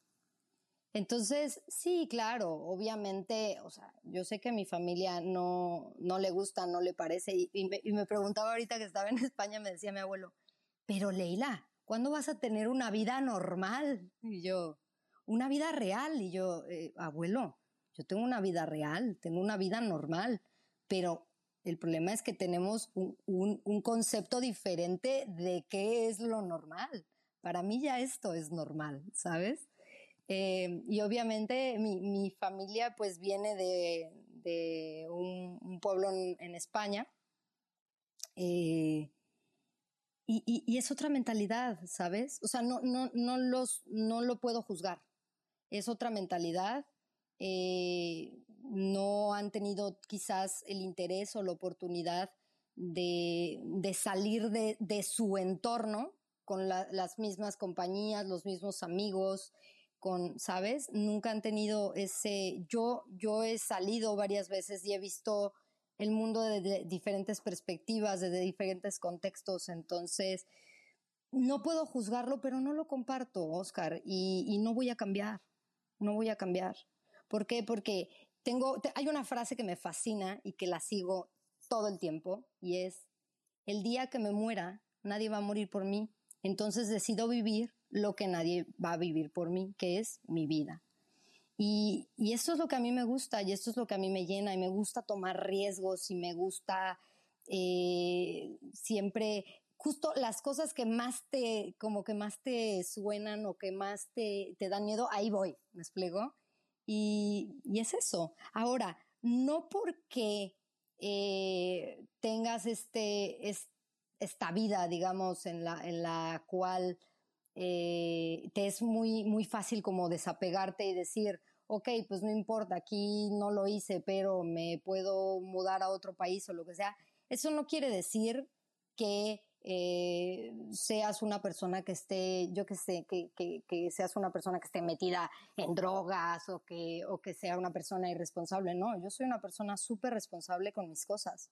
Entonces, sí, claro, obviamente, o sea, yo sé que a mi familia no, no le gusta, no le parece, y, me, y, me, preguntaba ahorita que estaba en España, me decía mi abuelo, pero Leila, ¿cuándo vas a tener una vida normal? Y yo, una vida real, y yo, eh, abuelo, yo tengo una vida real, tengo una vida normal, pero el problema es que tenemos un, un, concepto diferente de qué es lo normal. Para mí ya esto es normal, ¿sabes? Eh, y obviamente mi, mi, familia pues viene de, de un, pueblo en, España. Eh, y, es otra mentalidad, ¿sabes? O sea, no, no, no, los, no lo puedo juzgar. Es otra mentalidad. Eh, no han tenido quizás el interés o la oportunidad de, salir de, su entorno con las mismas compañías, los mismos amigos, con, ¿sabes? Nunca han tenido ese, yo, yo he salido varias veces y he visto el mundo de, diferentes perspectivas, de diferentes contextos, entonces no puedo juzgarlo, pero no lo comparto, Oscar, y, no voy a cambiar, no voy a cambiar. ¿Por qué? Porque tengo, hay una frase que me fascina y que la sigo todo el tiempo y es, el día que me muera, nadie va a morir por mí, entonces decido vivir lo que nadie va a vivir por mí, que es mi vida. Y, y, esto es lo que a mí me gusta y esto es lo que a mí me llena y me gusta tomar riesgos y me gusta eh, siempre justo las cosas que más te, como que más te suenan o que más te, te dan miedo, ahí voy, ¿me explico? Y, y es eso. Ahora, no porque eh, tengas este, esta vida, digamos, en la, en la cual eh, te es muy, muy fácil como desapegarte y decir, ok, pues no importa, aquí no lo hice, pero me puedo mudar a otro país o lo que sea. Eso no quiere decir que eh, seas una persona que esté, yo que sé, que, que, que, seas una persona que esté metida en drogas o que, o que sea una persona irresponsable. No, yo soy una persona súper responsable con mis cosas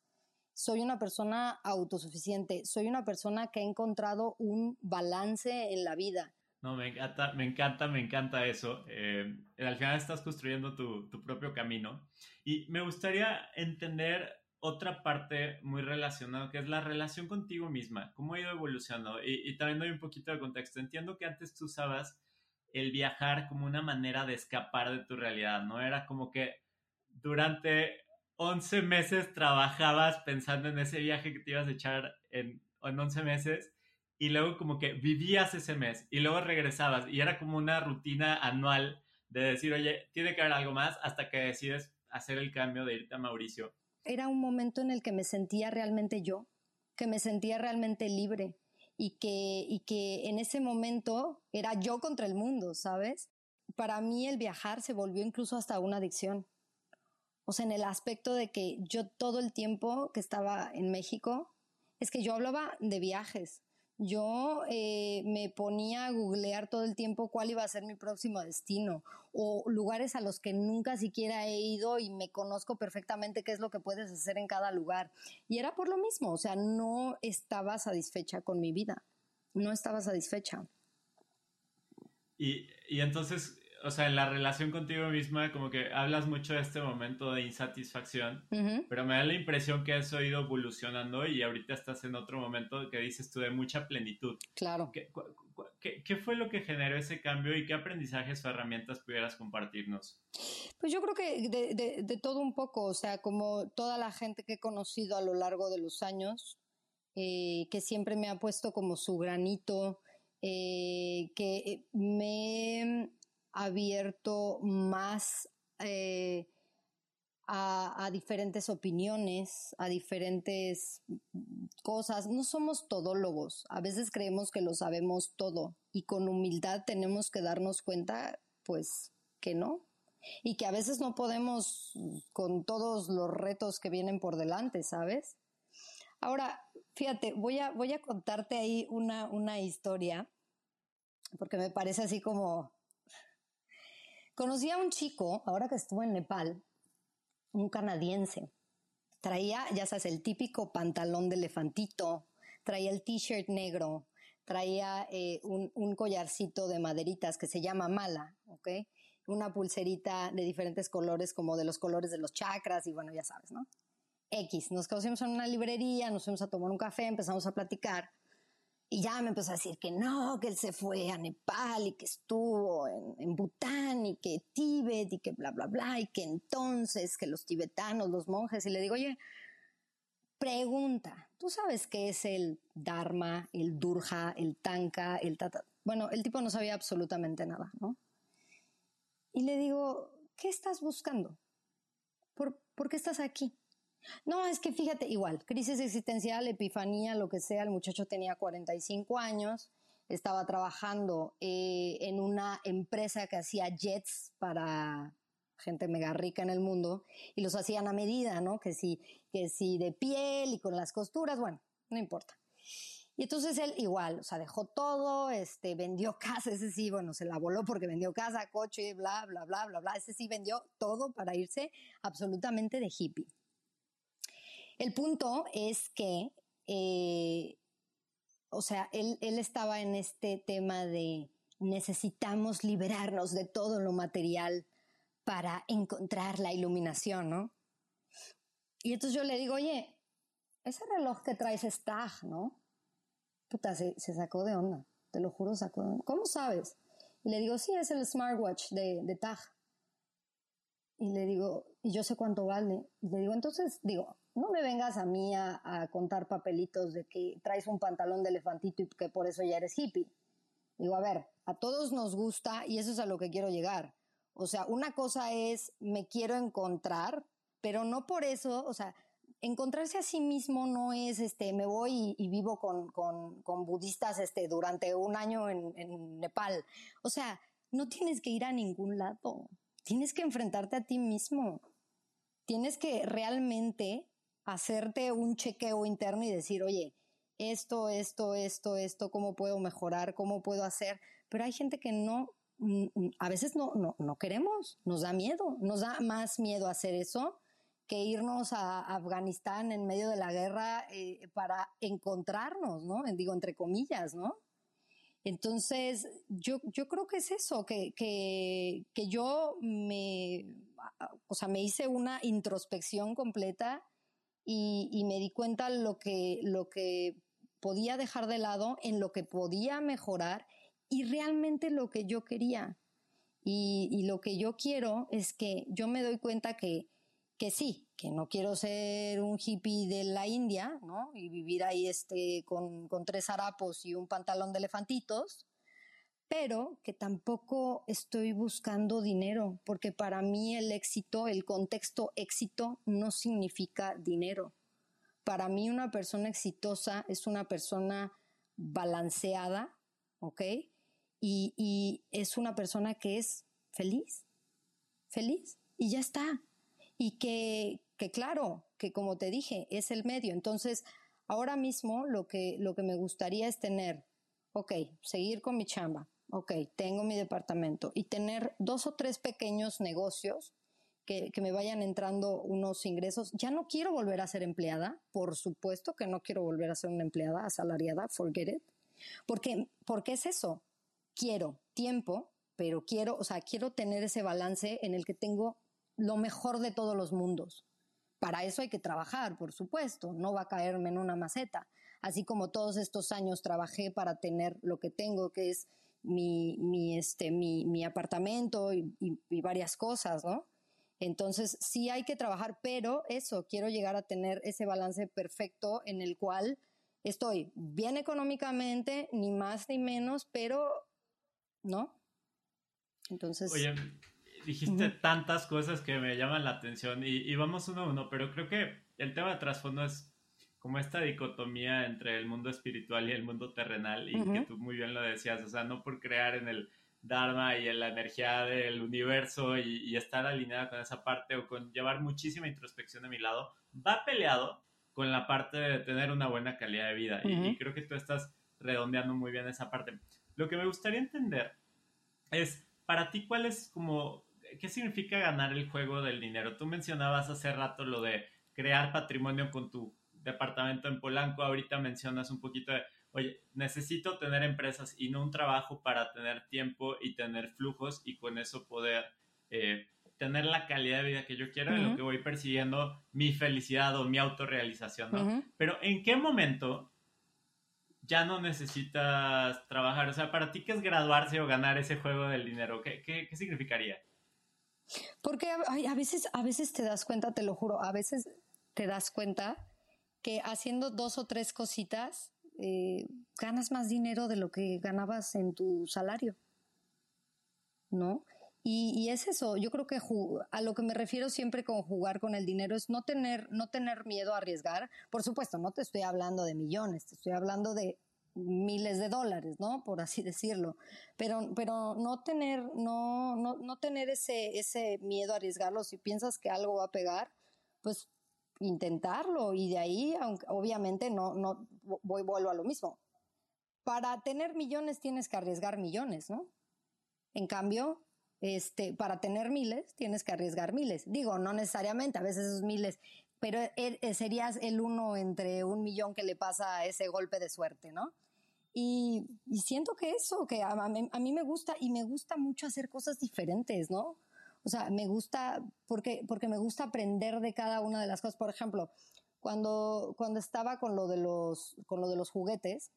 soy una persona autosuficiente, soy una persona que ha encontrado un balance en la vida. No, me encanta, me encanta, me encanta eso. Eh, al final estás construyendo tu, tu, propio camino. Y me gustaría entender otra parte muy relacionada, que es la relación contigo misma, cómo ha ido evolucionando. Y, y también doy un poquito de contexto. Entiendo que antes tú usabas el viajar como una manera de escapar de tu realidad, ¿no? Era como que durante 11 meses trabajabas pensando en ese viaje que te ibas a echar en, en 11 meses y luego como que vivías ese mes y luego regresabas y era como una rutina anual de decir, oye, tiene que haber algo más hasta que decides hacer el cambio de irte a Mauricio. Era un momento en el que me sentía realmente yo, que me sentía realmente libre y que, y que en ese momento era yo contra el mundo, ¿sabes? Para mí el viajar se volvió incluso hasta una adicción. O sea, en el aspecto de que yo todo el tiempo que estaba en México, es que yo hablaba de viajes. Yo eh, me ponía a googlear todo el tiempo cuál iba a ser mi próximo destino o lugares a los que nunca siquiera he ido y me conozco perfectamente qué es lo que puedes hacer en cada lugar. Y era por lo mismo, o sea, no estaba satisfecha con mi vida, no estaba satisfecha. Y, y entonces, o sea, en la relación contigo misma, como que hablas mucho de este momento de insatisfacción, pero me da la impresión que has ido evolucionando y ahorita estás en otro momento que dices tú de mucha plenitud. Claro. ¿Qué, qué, fue lo que generó ese cambio y qué aprendizajes o herramientas pudieras compartirnos? Pues yo creo que de, de, todo un poco, o sea, como toda la gente que he conocido a lo largo de los años, eh, que siempre me ha puesto como su granito, eh, que me abierto más eh, a, diferentes opiniones, a diferentes cosas. No somos todólogos. A veces creemos que lo sabemos todo y con humildad tenemos que darnos cuenta, pues, que no. Y que a veces no podemos con todos los retos que vienen por delante, ¿sabes? Ahora, fíjate, voy a, voy a contarte ahí una, una historia, porque me parece así como Conocí a un chico, ahora que estuvo en Nepal, un canadiense. Traía, ya sabes, el típico pantalón de elefantito, traía el t-shirt negro, traía eh, un, collarcito de maderitas que se llama mala, ¿ok? Una pulserita de diferentes colores, como de los colores de los chakras, y bueno, ya sabes, ¿no? X, nos conocimos en una librería, nos fuimos a tomar un café, empezamos a platicar. Y ya me empezó a decir que no, que él se fue a Nepal y que estuvo en, en, Bután y que Tíbet y que bla, bla, bla, y que entonces que los tibetanos, los monjes, y le digo, oye, pregunta, ¿tú sabes qué es el Dharma, el Durja, el Tanka, el Tata? Bueno, el tipo no sabía absolutamente nada, ¿no? Y le digo, ¿qué estás buscando? ¿Por, ¿Por qué estás aquí? No, es que fíjate, igual, crisis existencial, epifanía, lo que sea, el muchacho tenía 45 años, estaba trabajando eh, en una empresa que hacía jets para gente mega rica en el mundo y los hacían a medida, ¿no? Que si, que si de piel y con las costuras, bueno, no importa. Y entonces él igual, o sea, dejó todo, este, vendió casa, ese sí, bueno, se la voló porque vendió casa, coche, bla, bla, bla, bla, bla, ese sí vendió todo para irse absolutamente de hippie. El punto es que, eh, o sea, él, él estaba en este tema de necesitamos liberarnos de todo lo material para encontrar la iluminación, ¿no? Y entonces yo le digo, oye, ese reloj que traes es TAG, ¿no? Puta, se, sacó de onda, te lo juro, sacó de onda. ¿Cómo sabes? Y le digo, sí, es el smartwatch de, de TAG. Y le digo, y yo sé cuánto vale. Y le digo, entonces, digo, no me vengas a mí a, a, contar papelitos de que traes un pantalón de elefantito y que por eso ya eres hippie. Digo, a ver, a todos nos gusta y eso es a lo que quiero llegar. O sea, una cosa es me quiero encontrar, pero no por eso, o sea, encontrarse a sí mismo no es, este, me voy y, vivo con, con, con, budistas este, durante un año en, en Nepal. O sea, no tienes que ir a ningún lado. Tienes que enfrentarte a ti mismo. Tienes que realmente hacerte un chequeo interno y decir, oye, esto, esto, esto, esto, cómo puedo mejorar, cómo puedo hacer. Pero hay gente que no, mm, mm, a veces no, no, no queremos, nos da miedo, nos da más miedo hacer eso que irnos a Afganistán en medio de la guerra eh, para encontrarnos, ¿no? Digo, entre comillas, ¿no? Entonces, yo, yo creo que es eso, que, que, que yo me, o sea, me hice una introspección completa y, y, me di cuenta lo que, lo que podía dejar de lado, en lo que podía mejorar y realmente lo que yo quería. Y, y lo que yo quiero es que yo me doy cuenta que que sí, que no quiero ser un hippie de la India, ¿no? Y vivir ahí este, con, con tres harapos y un pantalón de elefantitos, pero que tampoco estoy buscando dinero, porque para mí el éxito, el contexto éxito no significa dinero. Para mí una persona exitosa es una persona balanceada, ¿ok? Y, y es una persona que es feliz, feliz, y ya está y que, que claro, que como te dije, es el medio. Entonces, ahora mismo lo que, lo que me gustaría es tener, ok, seguir con mi chamba, ok, tengo mi departamento y tener dos o tres pequeños negocios que, que, me vayan entrando unos ingresos. Ya no quiero volver a ser empleada, por supuesto que no quiero volver a ser una empleada asalariada, forget it. Porque, porque es eso, quiero tiempo, pero quiero, o sea, quiero tener ese balance en el que tengo lo mejor de todos los mundos. Para eso hay que trabajar, por supuesto, no va a caerme en una maceta. Así como todos estos años trabajé para tener lo que tengo, que es mi, mi, este, mi, mi apartamento y, y, varias cosas, ¿no? Entonces sí hay que trabajar, pero eso, quiero llegar a tener ese balance perfecto en el cual estoy bien económicamente, ni más ni menos, pero, ¿no? Entonces dijiste tantas cosas que me llaman la atención y, vamos uno a uno, pero creo que el tema de trasfondo es como esta dicotomía entre el mundo espiritual y el mundo terrenal y que tú muy bien lo decías, o sea, no por crear en el Dharma y en la energía del universo y, estar alineada con esa parte o con llevar muchísima introspección de mi lado, va peleado con la parte de tener una buena calidad de vida y, y creo que tú estás redondeando muy bien esa parte. Lo que me gustaría entender es, para ti, ¿cuál es como ¿qué significa ganar el juego del dinero? Tú mencionabas hace rato lo de crear patrimonio con tu departamento en Polanco, ahorita mencionas un poquito de, oye, necesito tener empresas y no un trabajo para tener tiempo y tener flujos y con eso poder eh, tener la calidad de vida que yo quiero, en lo que voy persiguiendo mi felicidad o mi autorrealización, ¿no? Pero ¿en qué momento ya no necesitas trabajar? O sea, para ti, ¿qué es graduarse o ganar ese juego del dinero? ¿Qué, qué, qué significaría? Porque a, veces, a veces te das cuenta, te lo juro, a veces te das cuenta que haciendo dos o tres cositas eh, ganas más dinero de lo que ganabas en tu salario, ¿no? Y, es eso, yo creo que a lo que me refiero siempre con jugar con el dinero es no tener, no tener miedo a arriesgar. Por supuesto, no te estoy hablando de millones, te estoy hablando de miles de dólares, ¿no? Por así decirlo. Pero, pero no tener, no, no, no tener ese, ese miedo a arriesgarlo. Si piensas que algo va a pegar, pues intentarlo. Y de ahí, aunque obviamente no, no voy, vuelvo a lo mismo. Para tener millones tienes que arriesgar millones, ¿no? En cambio, este, para tener miles tienes que arriesgar miles. Digo, no necesariamente, a veces esos miles, pero e, e, serías el uno entre un millón que le pasa ese golpe de suerte, ¿no? Y, siento que eso, que a, mí me gusta y me gusta mucho hacer cosas diferentes, ¿no? O sea, me gusta, porque, porque me gusta aprender de cada una de las cosas. Por ejemplo, cuando, cuando estaba con lo de los, con lo de los juguetes,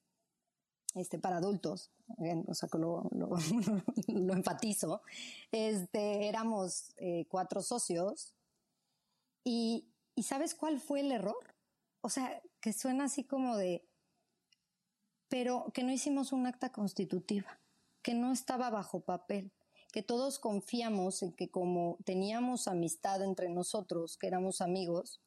este, para adultos, o sea que lo, lo, enfatizo, este, éramos eh, cuatro socios y, y ¿sabes cuál fue el error? O sea, que suena así como de, pero que no hicimos un acta constitutiva, que no estaba bajo papel, que todos confiamos en que como teníamos amistad entre nosotros, que éramos amigos,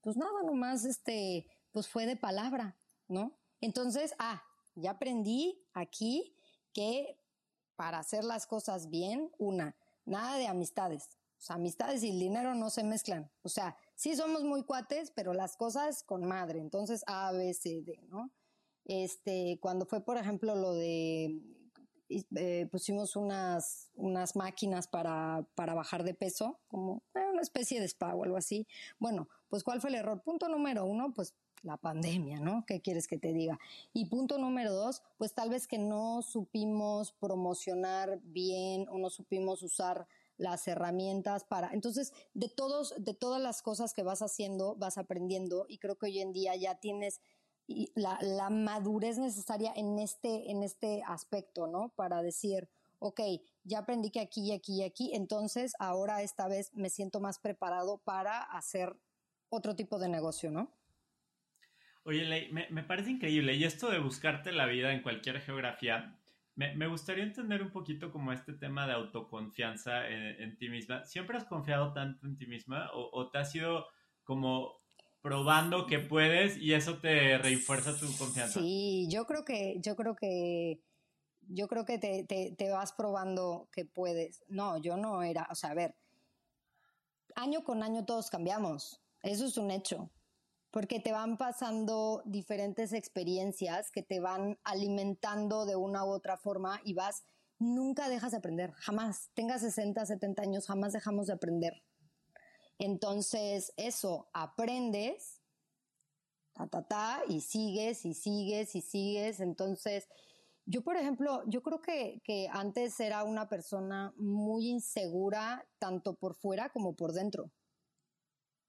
pues nada, nomás este, pues fue de palabra, ¿no? Entonces, ah, ya aprendí aquí que para hacer las cosas bien, una, nada de amistades. O amistades y el dinero no se mezclan. O sea, sí somos muy cuates, pero las cosas con madre. Entonces, A, B, C, D, ¿no? Este, cuando fue, por ejemplo, lo de eh, pusimos unas, unas máquinas para, para bajar de peso, como eh, una especie de spa o algo así. Bueno, pues ¿cuál fue el error? Punto número uno, pues la pandemia, ¿no? ¿Qué quieres que te diga? Y punto número dos, pues tal vez que no supimos promocionar bien o no supimos usar las herramientas para. Entonces, de todos, de todas las cosas que vas haciendo, vas aprendiendo, y creo que hoy en día ya tienes la, la madurez necesaria en este, en este aspecto, ¿no? Para decir, ok, ya aprendí que aquí y aquí y aquí, entonces ahora esta vez me siento más preparado para hacer otro tipo de negocio, ¿no? Oye, Ley, me, parece increíble. Y esto de buscarte la vida en cualquier geografía, me, gustaría entender un poquito como este tema de autoconfianza en, ti misma. ¿Siempre has confiado tanto en ti misma o, te has ido como probando que puedes y eso te refuerza tu confianza? Sí, yo creo que, yo creo que, yo creo que te, te vas probando que puedes. No, yo no era, o sea, a ver, año con año todos cambiamos. Eso es un hecho porque te van pasando diferentes experiencias que te van alimentando de una u otra forma y vas, nunca dejas de aprender, jamás. Tengas 60, 70 años, jamás dejamos de aprender. Entonces, eso, aprendes, ta, ta, ta, y sigues, y sigues, y sigues. Entonces, yo, por ejemplo, yo creo que, que antes era una persona muy insegura, tanto por fuera como por dentro.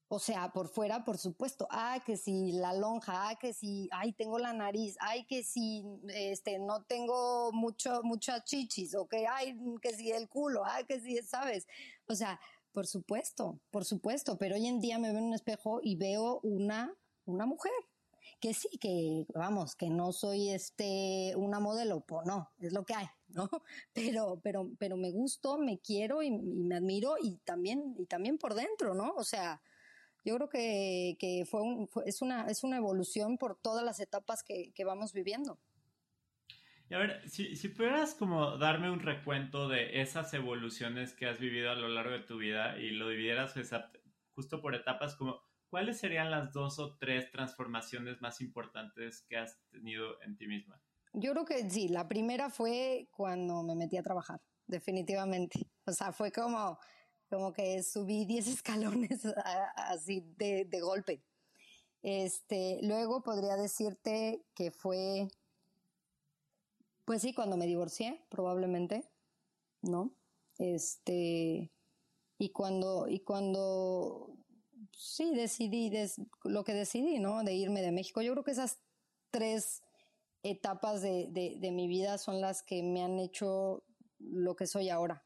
O sea, por fuera, por supuesto. Ah, que si la lonja, ah, que si, ay, tengo la nariz, ay, que si, este, no tengo mucho, muchas chichis, o que, ay, que si el culo, ah, que si, ¿sabes? O sea, por supuesto, por supuesto, pero hoy en día me veo en un espejo y veo una, una mujer. Que sí, que vamos, que no soy este una modelo, pues no, es lo que hay, ¿no? Pero, pero, pero me gusto, me quiero y, me admiro y también, y también por dentro, ¿no? O sea, yo creo que, fue, es, una, es una evolución por todas las etapas que, vamos viviendo. Y a ver, si, si, pudieras como darme un recuento de esas evoluciones que has vivido a lo largo de tu vida y lo dividieras justo por etapas, como ¿cuáles serían las dos o tres transformaciones más importantes que has tenido en ti misma? Yo creo que sí, la primera fue cuando me metí a trabajar, definitivamente. O sea, fue como como que subí 10 escalones así de, de, golpe. Este, luego podría decirte que fue, pues sí, cuando me divorcié, probablemente, ¿no? Este, y cuando, y cuando, sí, decidí, lo que decidí, ¿no? De irme de México. Yo creo que esas tres etapas de, de, de mi vida son las que me han hecho lo que soy ahora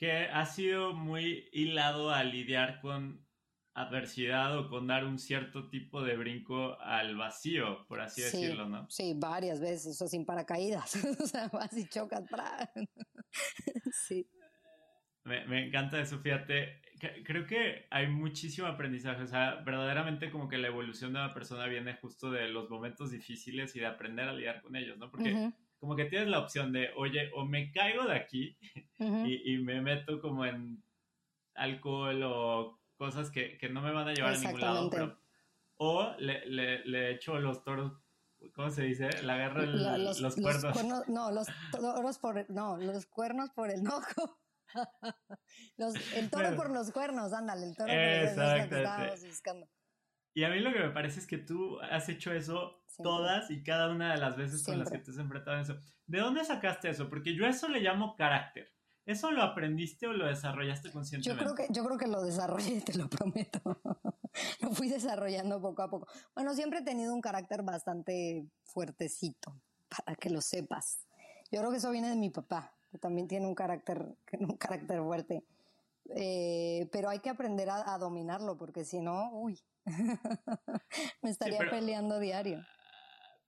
que ha sido muy hilado a lidiar con adversidad o con dar un cierto tipo de brinco al vacío, por así decirlo, ¿no? Sí, varias veces, o sin paracaídas, o sea, vas y chocas sí. Me, me, encanta eso, fíjate, creo que hay muchísimo aprendizaje, o sea, verdaderamente como que la evolución de una persona viene justo de los momentos difíciles y de aprender a lidiar con ellos, ¿no? Porque como que tienes la opción de, oye, o me caigo de aquí y, y, me meto como en alcohol o cosas que, que no me van a llevar a ningún lado, pero, o le, le, le echo los toros ¿cómo se dice? Le agarro los, los, cuernos. No, los toros por, no, los cuernos por el ojo. los, el toro por los cuernos, ándale, el toro por los cuernos buscando. Y a mí lo que me parece es que tú has hecho eso todas y cada una de las veces con las que te has enfrentado en eso. ¿De dónde sacaste eso? Porque yo eso le llamo carácter. ¿Eso lo aprendiste o lo desarrollaste conscientemente? Yo creo que, yo creo que lo desarrollé, te lo prometo. lo fui desarrollando poco a poco. Bueno, siempre he tenido un carácter bastante fuertecito, para que lo sepas. Yo creo que eso viene de mi papá, que también tiene un carácter, un carácter fuerte. Eh, pero hay que aprender a, dominarlo, porque si no, uy, me estaría peleando diario.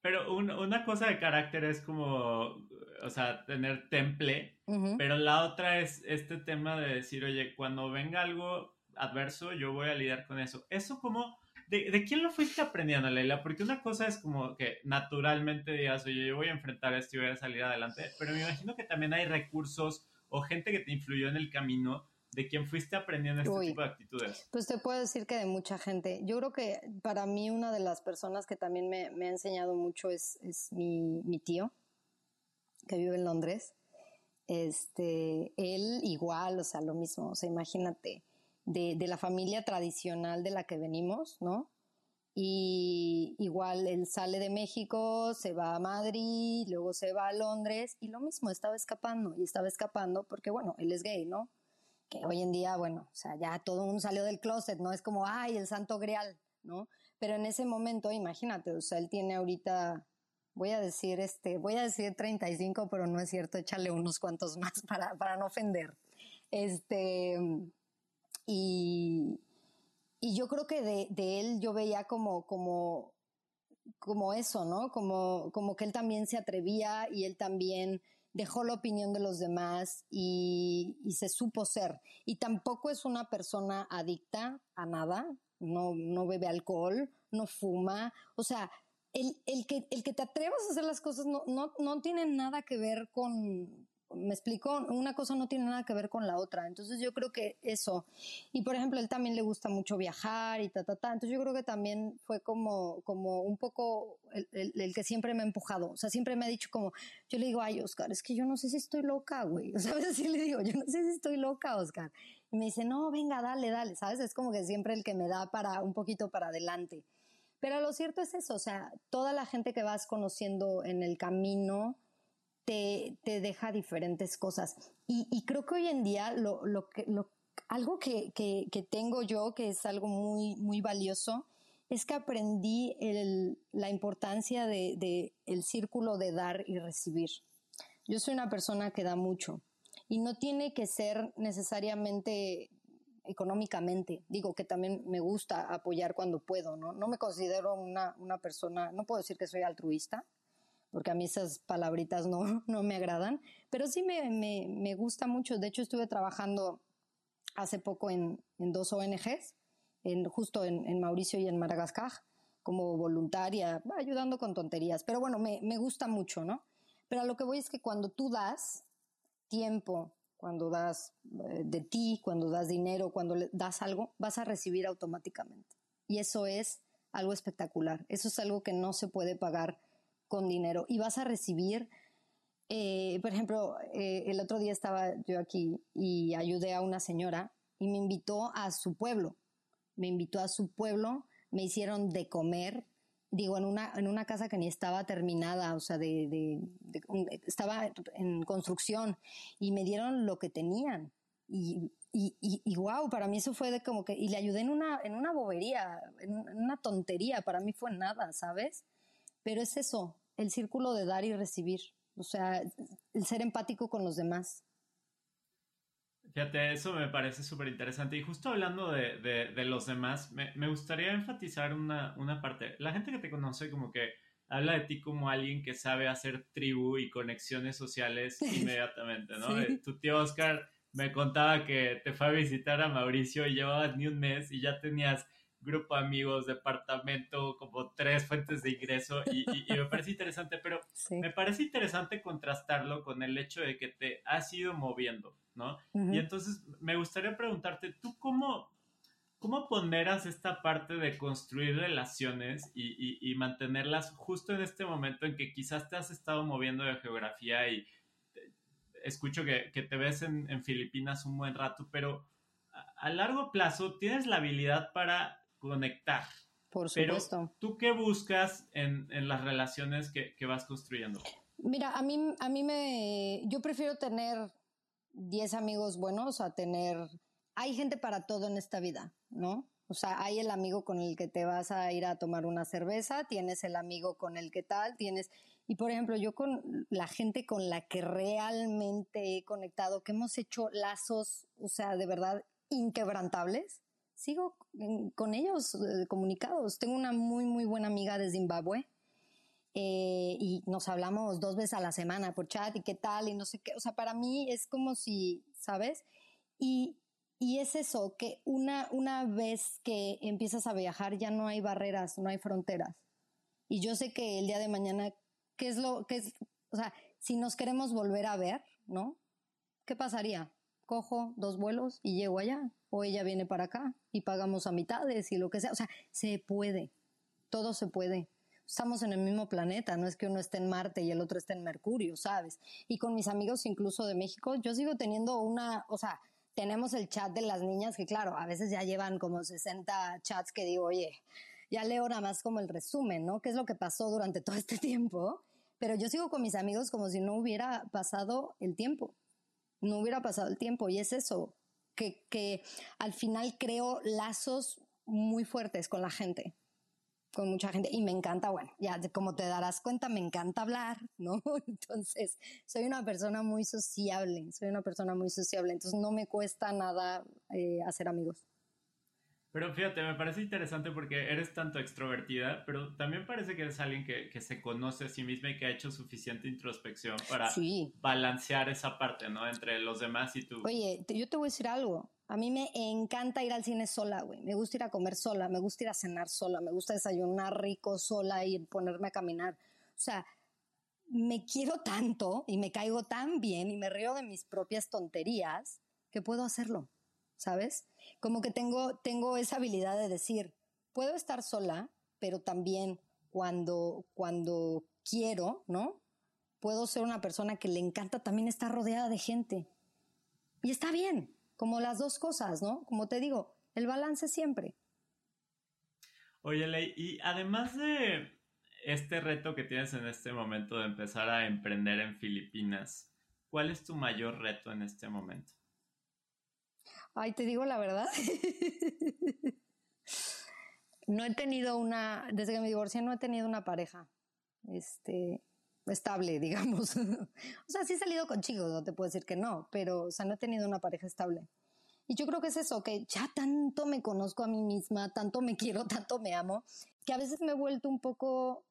Pero una cosa de carácter es como, o sea, tener temple, pero la otra es este tema de decir, oye, cuando venga algo adverso, yo voy a lidiar con eso. Eso como, ¿de, de quién lo fuiste aprendiendo, Leila? Porque una cosa es como que naturalmente digas, oye, yo voy a enfrentar esto y voy a salir adelante, pero me imagino que también hay recursos o gente que te influyó en el camino de quién fuiste aprendiendo este tipo de actitudes? Pues te puedo decir que de mucha gente. Yo creo que para mí una de las personas que también me, ha enseñado mucho es, es mi, mi, tío, que vive en Londres. Este, él igual, o sea, lo mismo, o sea, imagínate, de, de la familia tradicional de la que venimos, ¿no? Y igual él sale de México, se va a Madrid, luego se va a Londres y lo mismo, estaba escapando y estaba escapando porque, bueno, él es gay, ¿no? que hoy en día, bueno, o sea, ya todo el mundo salió del closet, no es como, ay, el santo grial, ¿no? Pero en ese momento, imagínate, o sea, él tiene ahorita, voy a decir, este, voy a decir 35, pero no es cierto, échale unos cuantos más para, para no ofender. Este, y, y yo creo que de, de él yo veía como, como, como eso, ¿no? Como, como que él también se atrevía y él también dejó la opinión de los demás y, se supo ser. Y tampoco es una persona adicta a nada, no, no bebe alcohol, no fuma, o sea, el, el, que, el que te atrevas a hacer las cosas no, no, no tiene nada que ver con, me explico, una cosa no tiene nada que ver con la otra. Entonces yo creo que eso. Y por ejemplo, él también le gusta mucho viajar y ta, ta, ta. Entonces yo creo que también fue como, como un poco el, el, que siempre me ha empujado. O sea, siempre me ha dicho como, yo le digo, ay, Oscar, es que yo no sé si estoy loca, güey. O sea, a veces sí le digo, yo no sé si estoy loca, Oscar. Y me dice, no, venga, dale, dale, ¿sabes? Es como que siempre el que me da para un poquito para adelante. Pero lo cierto es eso, o sea, toda la gente que vas conociendo en el camino, te, te deja diferentes cosas. Y, y, creo que hoy en día lo, lo lo, algo que, que, tengo yo, que es algo muy, muy valioso, es que aprendí el, la importancia de, de el círculo de dar y recibir. Yo soy una persona que da mucho y no tiene que ser necesariamente económicamente. Digo que también me gusta apoyar cuando puedo, ¿no? No me considero una, una persona, no puedo decir que soy altruista, porque a mí esas palabritas no, no me agradan, pero sí me, me, me gusta mucho. De hecho, estuve trabajando hace poco en, en dos ONGs, en, justo en, en, Mauricio y en Madagascar, como voluntaria, ayudando con tonterías. Pero bueno, me, me gusta mucho, ¿no? Pero a lo que voy es que cuando tú das tiempo, cuando das eh, de ti, cuando das dinero, cuando le das algo, vas a recibir automáticamente. Y eso es algo espectacular. Eso es algo que no se puede pagar con dinero y vas a recibir, eh, por ejemplo, eh, el otro día estaba yo aquí y ayudé a una señora y me invitó a su pueblo, me invitó a su pueblo, me hicieron de comer, digo, en una, en una casa que ni estaba terminada, o sea, de, estaba en construcción y me dieron lo que tenían. Y, y, y, wow, para mí eso fue de como que, y le ayudé en una, en una bobería, en una tontería, para mí fue nada, ¿sabes? Pero es eso, el círculo de dar y recibir, o sea, el ser empático con los demás. Fíjate, eso me parece súper interesante. Y justo hablando de, de, los demás, me, me, gustaría enfatizar una, una parte. La gente que te conoce como que habla de ti como alguien que sabe hacer tribu y conexiones sociales inmediatamente, ¿no? Eh, tu tío Oscar me contaba que te fue a visitar a Mauricio y llevabas ni un mes y ya tenías grupo de amigos, departamento, como tres fuentes de ingreso y, me parece interesante, pero me parece interesante contrastarlo con el hecho de que te has ido moviendo, ¿no? Y entonces me gustaría preguntarte, ¿tú cómo, cómo ponderas esta parte de construir relaciones y, mantenerlas justo en este momento en que quizás te has estado moviendo de geografía y escucho que, te ves en, Filipinas un buen rato, pero a largo plazo tienes la habilidad para conectar. Por supuesto. Pero, ¿Tú qué buscas en, las relaciones que, vas construyendo? Mira, a mí, a mí me. Yo prefiero tener 10 amigos buenos a tener. Hay gente para todo en esta vida, ¿no? O sea, hay el amigo con el que te vas a ir a tomar una cerveza, tienes el amigo con el que tal, tienes. Y por ejemplo, yo con la gente con la que realmente he conectado, que hemos hecho lazos, o sea, de verdad inquebrantables, sigo con ellos eh, comunicados. Tengo una muy, muy buena amiga de Zimbabue eh, y nos hablamos dos veces a la semana por chat y qué tal y no sé qué. O sea, para mí es como si, ¿sabes? Y, y es eso, que una, una vez que empiezas a viajar ya no hay barreras, no hay fronteras. Y yo sé que el día de mañana, ¿qué es lo que es? O sea, si nos queremos volver a ver, ¿no? ¿Qué pasaría? Cojo dos vuelos y llego allá o ella viene para acá y pagamos a mitades y lo que sea. O sea, se puede, todo se puede. Estamos en el mismo planeta, no es que uno esté en Marte y el otro esté en Mercurio, ¿sabes? Y con mis amigos incluso de México, yo sigo teniendo una, o sea, tenemos el chat de las niñas que claro, a veces ya llevan como 60 chats que digo, oye, ya leo nada más como el resumen, ¿no? ¿Qué es lo que pasó durante todo este tiempo? Pero yo sigo con mis amigos como si no hubiera pasado el tiempo. No hubiera pasado el tiempo y es eso que, al final creo lazos muy fuertes con la gente con mucha gente y me encanta, bueno, ya como te darás cuenta, me encanta hablar, ¿no? Entonces, soy una persona muy sociable, soy una persona muy sociable, entonces no me cuesta nada eh, hacer amigos. Pero fíjate, me parece interesante porque eres tanto extrovertida, pero también parece que eres alguien que, se conoce a sí misma y que ha hecho suficiente introspección para balancear esa parte, ¿no? Entre los demás y tú. Oye, yo te voy a decir algo. A mí me encanta ir al cine sola, güey. Me gusta ir a comer sola, me gusta ir a cenar sola, me gusta desayunar rico sola y ponerme a caminar. O sea, me quiero tanto y me caigo tan bien y me río de mis propias tonterías que puedo hacerlo. ¿Sabes? Como que tengo, tengo esa habilidad de decir, puedo estar sola, pero también cuando, cuando quiero, ¿no? Puedo ser una persona que le encanta también estar rodeada de gente. Y está bien, como las dos cosas, ¿no? Como te digo, el balance siempre. Oye, Ley, y además de este reto que tienes en este momento de empezar a emprender en Filipinas, ¿cuál es tu mayor reto en este momento? Ay, te digo la verdad. no he tenido una, desde que me divorcié no he tenido una pareja, este, estable, digamos. o sea, sí he salido con chicos, no te puedo decir que no, pero, o sea, no he tenido una pareja estable. Y yo creo que es eso, que ya tanto me conozco a mí misma, tanto me quiero, tanto me amo, que a veces me he vuelto un poco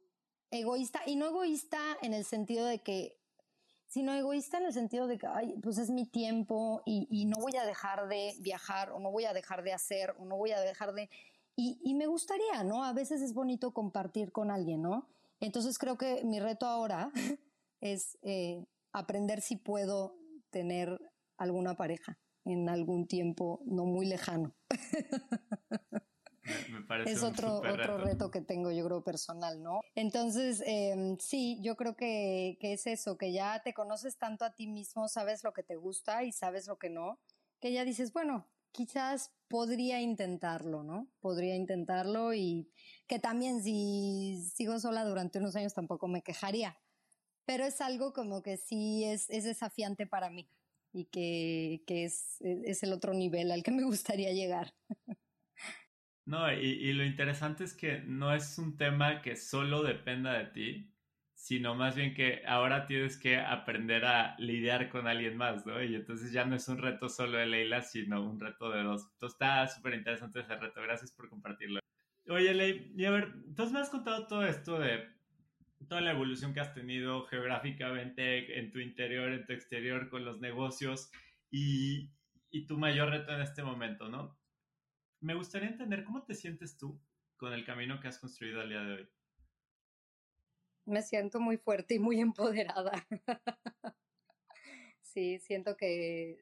egoísta, y no egoísta en el sentido de que sino egoísta en el sentido de que, ay, pues es mi tiempo y, no voy a dejar de viajar o no voy a dejar de hacer o no voy a dejar de... Y, me gustaría, ¿no? A veces es bonito compartir con alguien, ¿no? Entonces creo que mi reto ahora es eh, aprender si puedo tener alguna pareja en algún tiempo no muy lejano. es otro, otro reto. que tengo, yo creo, personal, ¿no? Entonces, em, sí, yo creo que, que es eso, que ya te conoces tanto a ti mismo, sabes lo que te gusta y sabes lo que no, que ya dices, bueno, quizás podría intentarlo, ¿no? Podría intentarlo y que también si sigo sola durante unos años tampoco me quejaría. Pero es algo como que sí es, es desafiante para mí y que, que es, es el otro nivel al que me gustaría llegar. No, y, lo interesante es que no es un tema que solo dependa de ti, sino más bien que ahora tienes que aprender a lidiar con alguien más, ¿no? Y entonces ya no es un reto solo de Leila, sino un reto de dos. Entonces está súper interesante ese reto. Gracias por compartirlo. Oye, Leila, y a ver, entonces me has contado todo esto de toda la evolución que has tenido geográficamente en tu interior, en tu exterior, con los negocios y, y tu mayor reto en este momento, ¿no? Me gustaría entender cómo te sientes tú con el camino que has construido al día de hoy me siento muy fuerte y muy empoderada. sí, siento que,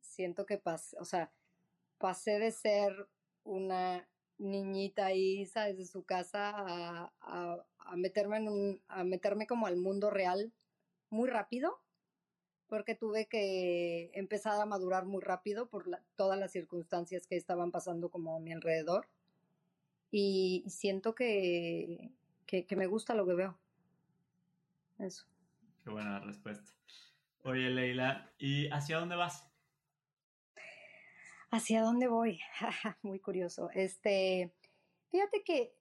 siento que pasé, o sea, pasé de ser una niñita ahí, ¿sabes? De su casa a, a, meterme en un, a meterme como al mundo real muy rápido, porque tuve que empezar a madurar muy rápido por todas las circunstancias que estaban pasando como a mi alrededor. Y siento que, que me gusta lo que veo. Eso. Qué buena respuesta. Oye, Leila, ¿y hacia dónde vas? ¿Hacia dónde voy? Muy curioso. Este, fíjate que,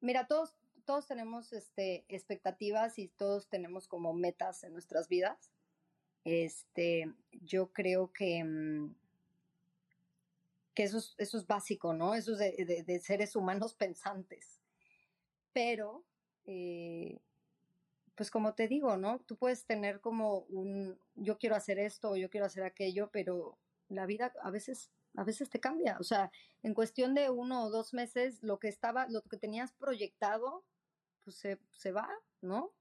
mira, todos, todos tenemos este, expectativas y todos tenemos como metas en nuestras vidas. Este, yo creo que, mm, que eso, es, eso es básico, ¿no? Eso es de, de, seres humanos pensantes. Pero eh, pues como te digo, ¿no? Tú puedes tener como un, yo quiero hacer esto o yo quiero hacer aquello, pero la vida a veces, a veces te cambia. O sea, en cuestión de uno o dos meses, lo que estaba, lo que tenías proyectado, pues se, se va, ¿no?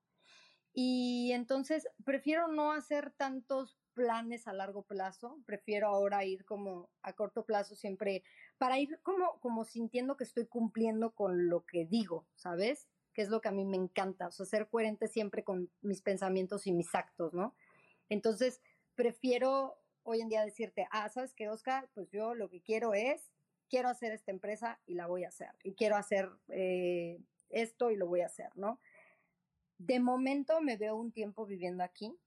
Y entonces prefiero no hacer tantos planes a largo plazo, prefiero ahora ir como a corto plazo siempre, para ir como, como sintiendo que estoy cumpliendo con lo que digo, ¿sabes? que es lo que a mí me encanta, o sea, ser coherente siempre con mis pensamientos y mis actos, ¿no? Entonces, prefiero hoy en día decirte, ah, ¿sabes qué, Oscar? Pues yo lo que quiero es, quiero hacer esta empresa y la voy a hacer, y quiero hacer eh, esto y lo voy a hacer, ¿no? De momento me veo un tiempo viviendo aquí,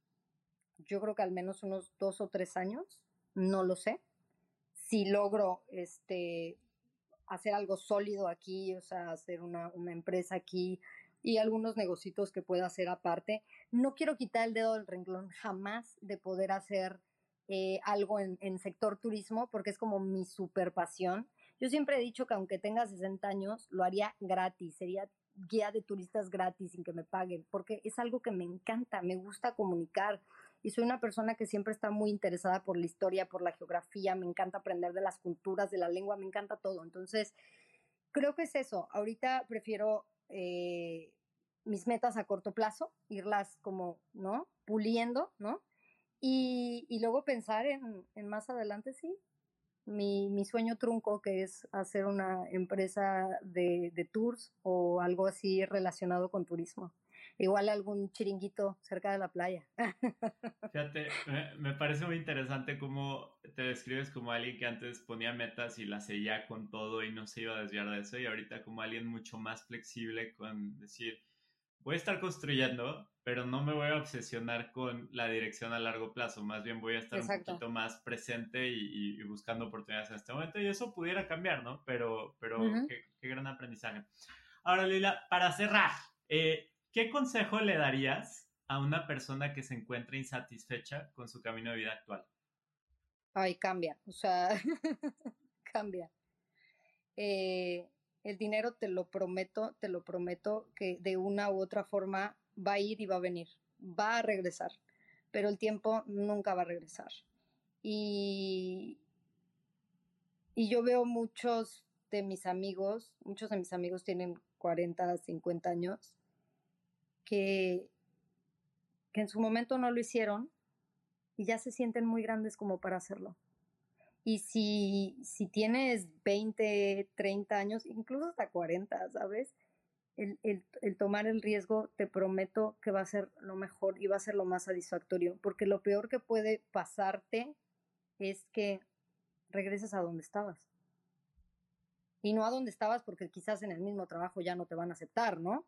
yo creo que al menos unos dos o tres años, no lo sé. Si logro este, hacer algo sólido aquí, o sea, hacer una, empresa aquí y algunos negocios que pueda hacer aparte. No quiero quitar el dedo del renglón jamás de poder hacer eh, algo en, en, sector turismo porque es como mi super pasión. Yo siempre he dicho que aunque tenga 60 años, lo haría gratis, sería guía de turistas gratis sin que me paguen, porque es algo que me encanta, me gusta comunicar, y soy una persona que siempre está muy interesada por la historia, por la geografía, me encanta aprender de las culturas, de la lengua, me encanta todo. Entonces, creo que es eso. Ahorita prefiero eh, mis metas a corto plazo, irlas como, ¿no? Puliendo, ¿no? Y, y luego pensar en, en, más adelante, sí, mi, mi, sueño trunco, que es hacer una empresa de, de tours o algo así relacionado con turismo igual algún chiringuito cerca de la playa. Fíjate, me, parece muy interesante cómo te describes como alguien que antes ponía metas y las seguía con todo y no se iba a desviar de eso y ahorita como alguien mucho más flexible con decir, voy a estar construyendo, pero no me voy a obsesionar con la dirección a largo plazo, más bien voy a estar un poquito más presente y, buscando oportunidades en este momento y eso pudiera cambiar, ¿no? Pero, pero qué, qué, gran aprendizaje. Ahora, Lila, para cerrar, eh, ¿Qué consejo le darías a una persona que se encuentra insatisfecha con su camino de vida actual? Ay, cambia, o sea, cambia. Eh, el dinero te lo prometo, te lo prometo que de una u otra forma va a ir y va a venir, va a regresar, pero el tiempo nunca va a regresar. Y, y yo veo muchos de mis amigos, muchos de mis amigos tienen 40, 50 años que, que en su momento no lo hicieron y ya se sienten muy grandes como para hacerlo. Y si, si tienes 20, 30 años, incluso hasta 40, ¿sabes? El, el, el, tomar el riesgo, te prometo que va a ser lo mejor y va a ser lo más satisfactorio, porque lo peor que puede pasarte es que regreses a donde estabas. Y no a donde estabas porque quizás en el mismo trabajo ya no te van a aceptar, ¿no?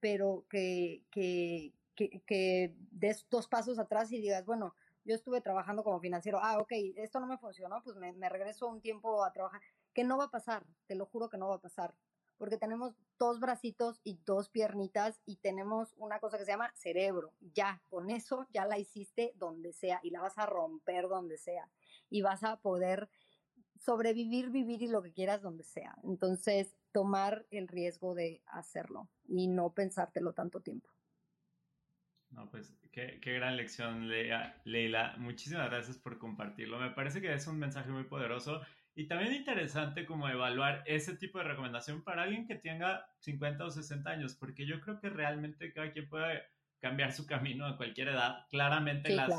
pero que, que, que, des dos pasos atrás y digas, bueno, yo estuve trabajando como financiero, ah, ok, esto no me funcionó, pues me, me regreso un tiempo a trabajar, que no va a pasar, te lo juro que no va a pasar. Porque tenemos dos bracitos y dos piernitas y tenemos una cosa que se llama cerebro. Ya, con eso ya la hiciste donde sea y la vas a romper donde sea y vas a poder sobrevivir, vivir y lo que quieras donde sea. Entonces, tomar el riesgo de hacerlo y no pensártelo tanto tiempo. No, pues qué, gran lección, Leila. Muchísimas gracias por compartirlo. Me parece que es un mensaje muy poderoso y también interesante como evaluar ese tipo de recomendación para alguien que tenga 50 o 60 años, porque yo creo que realmente cada quien puede cambiar su camino a cualquier edad. Claramente las,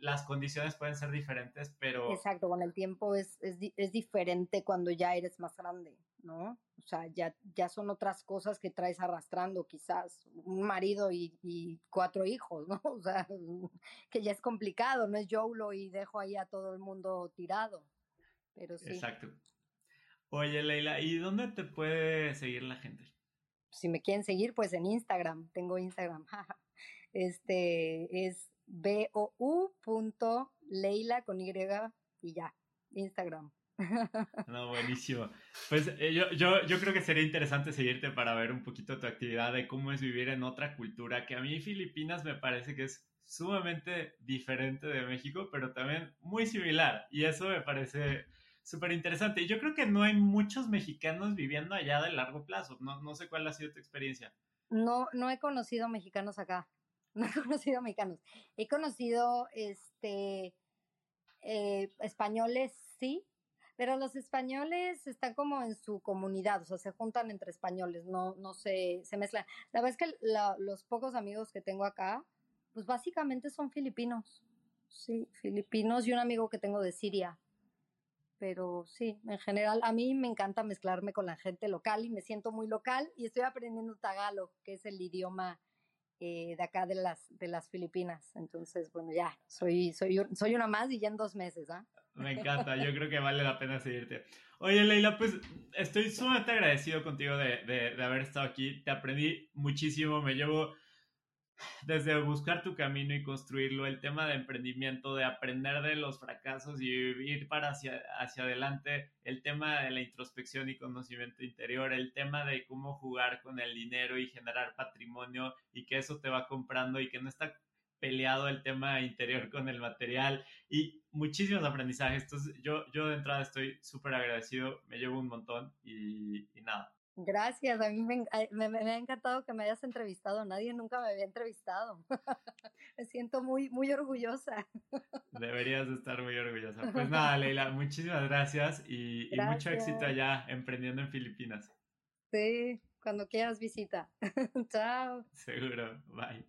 las condiciones pueden ser diferentes, pero... Exacto, con el tiempo es, es, es, diferente cuando ya eres más grande, ¿no? O sea, ya, ya son otras cosas que traes arrastrando, quizás un marido y, y cuatro hijos, ¿no? O sea, que ya es complicado, no es YOLO y dejo ahí a todo el mundo tirado, pero sí. Exacto. Oye, Leila, ¿y dónde te puede seguir la gente? Si me quieren seguir, pues en Instagram, tengo Instagram, este es B-O-U.leila con Y y ya, Instagram. No, buenísimo. Pues eh, yo, yo, yo creo que sería interesante seguirte para ver un poquito tu actividad de cómo es vivir en otra cultura, que a mí Filipinas me parece que es sumamente diferente de México, pero también muy similar. Y eso me parece súper interesante. Yo creo que no hay muchos mexicanos viviendo allá de largo plazo. No, no sé cuál ha sido tu experiencia. No, no he conocido mexicanos acá. no he conocido mexicanos. He conocido este eh, españoles, sí, pero los españoles están como en su comunidad, o sea, se juntan entre españoles, no, no se, se mezclan. La verdad es que los pocos amigos que tengo acá, pues básicamente son filipinos. Sí, filipinos y un amigo que tengo de Siria. Pero sí, en general a mí me encanta mezclarme con la gente local y me siento muy local y estoy aprendiendo tagalo, que es el idioma eh, de acá de las, de las Filipinas. Entonces, bueno, ya, soy, soy, soy una más y ya en dos meses, ¿ah? Me encanta, yo creo que vale la pena seguirte. Oye, Leila, pues estoy sumamente agradecido contigo de, de, de haber estado aquí. Te aprendí muchísimo, me llevo desde buscar tu camino y construirlo, el tema de emprendimiento, de aprender de los fracasos y ir para hacia, hacia adelante, el tema de la introspección y conocimiento interior, el tema de cómo jugar con el dinero y generar patrimonio y que eso te va comprando y que no está peleado el tema interior con el material y muchísimos aprendizajes. Entonces yo, yo de entrada estoy súper agradecido, me llevo un montón y, y nada, Gracias, a mí me, ha encantado que me hayas entrevistado, nadie nunca me había entrevistado. me siento muy, muy orgullosa. Deberías estar muy orgullosa. Pues nada, Leila, muchísimas gracias y, y mucho éxito allá emprendiendo en Filipinas. Sí, cuando quieras visita. Chao. Seguro, bye.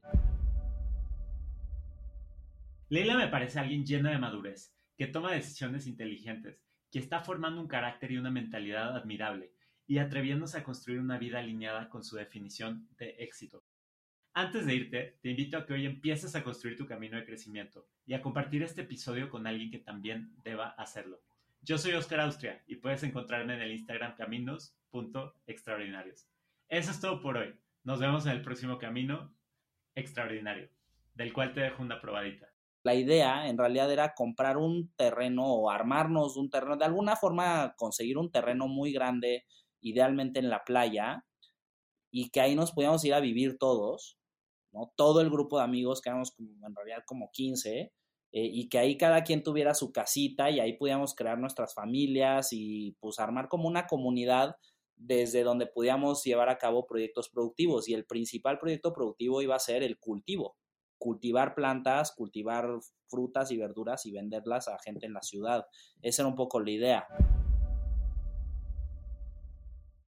Leila me parece alguien llena de madurez, que toma decisiones inteligentes, que está formando un carácter y una mentalidad admirable y atreviéndose a construir una vida alineada con su definición de éxito. Antes de irte, te invito a que hoy empieces a construir tu camino de crecimiento y a compartir este episodio con alguien que también deba hacerlo. Yo soy Oscar Austria y puedes encontrarme en el Instagram caminos.extraordinarios. Eso es todo por hoy. Nos vemos en el próximo camino extraordinario, del cual te dejo una probadita. La idea en realidad era comprar un terreno o armarnos un terreno, de alguna forma conseguir un terreno muy grande idealmente en la playa, y que ahí nos podíamos ir a vivir todos, ¿no? Todo el grupo de amigos, que éramos en realidad como 15, eh, y que ahí cada quien tuviera su casita y ahí podíamos crear nuestras familias y pues armar como una comunidad desde donde podíamos llevar a cabo proyectos productivos y el principal proyecto productivo iba a ser el cultivo, cultivar plantas, cultivar frutas y verduras y venderlas a gente en la ciudad. Esa era un poco la idea.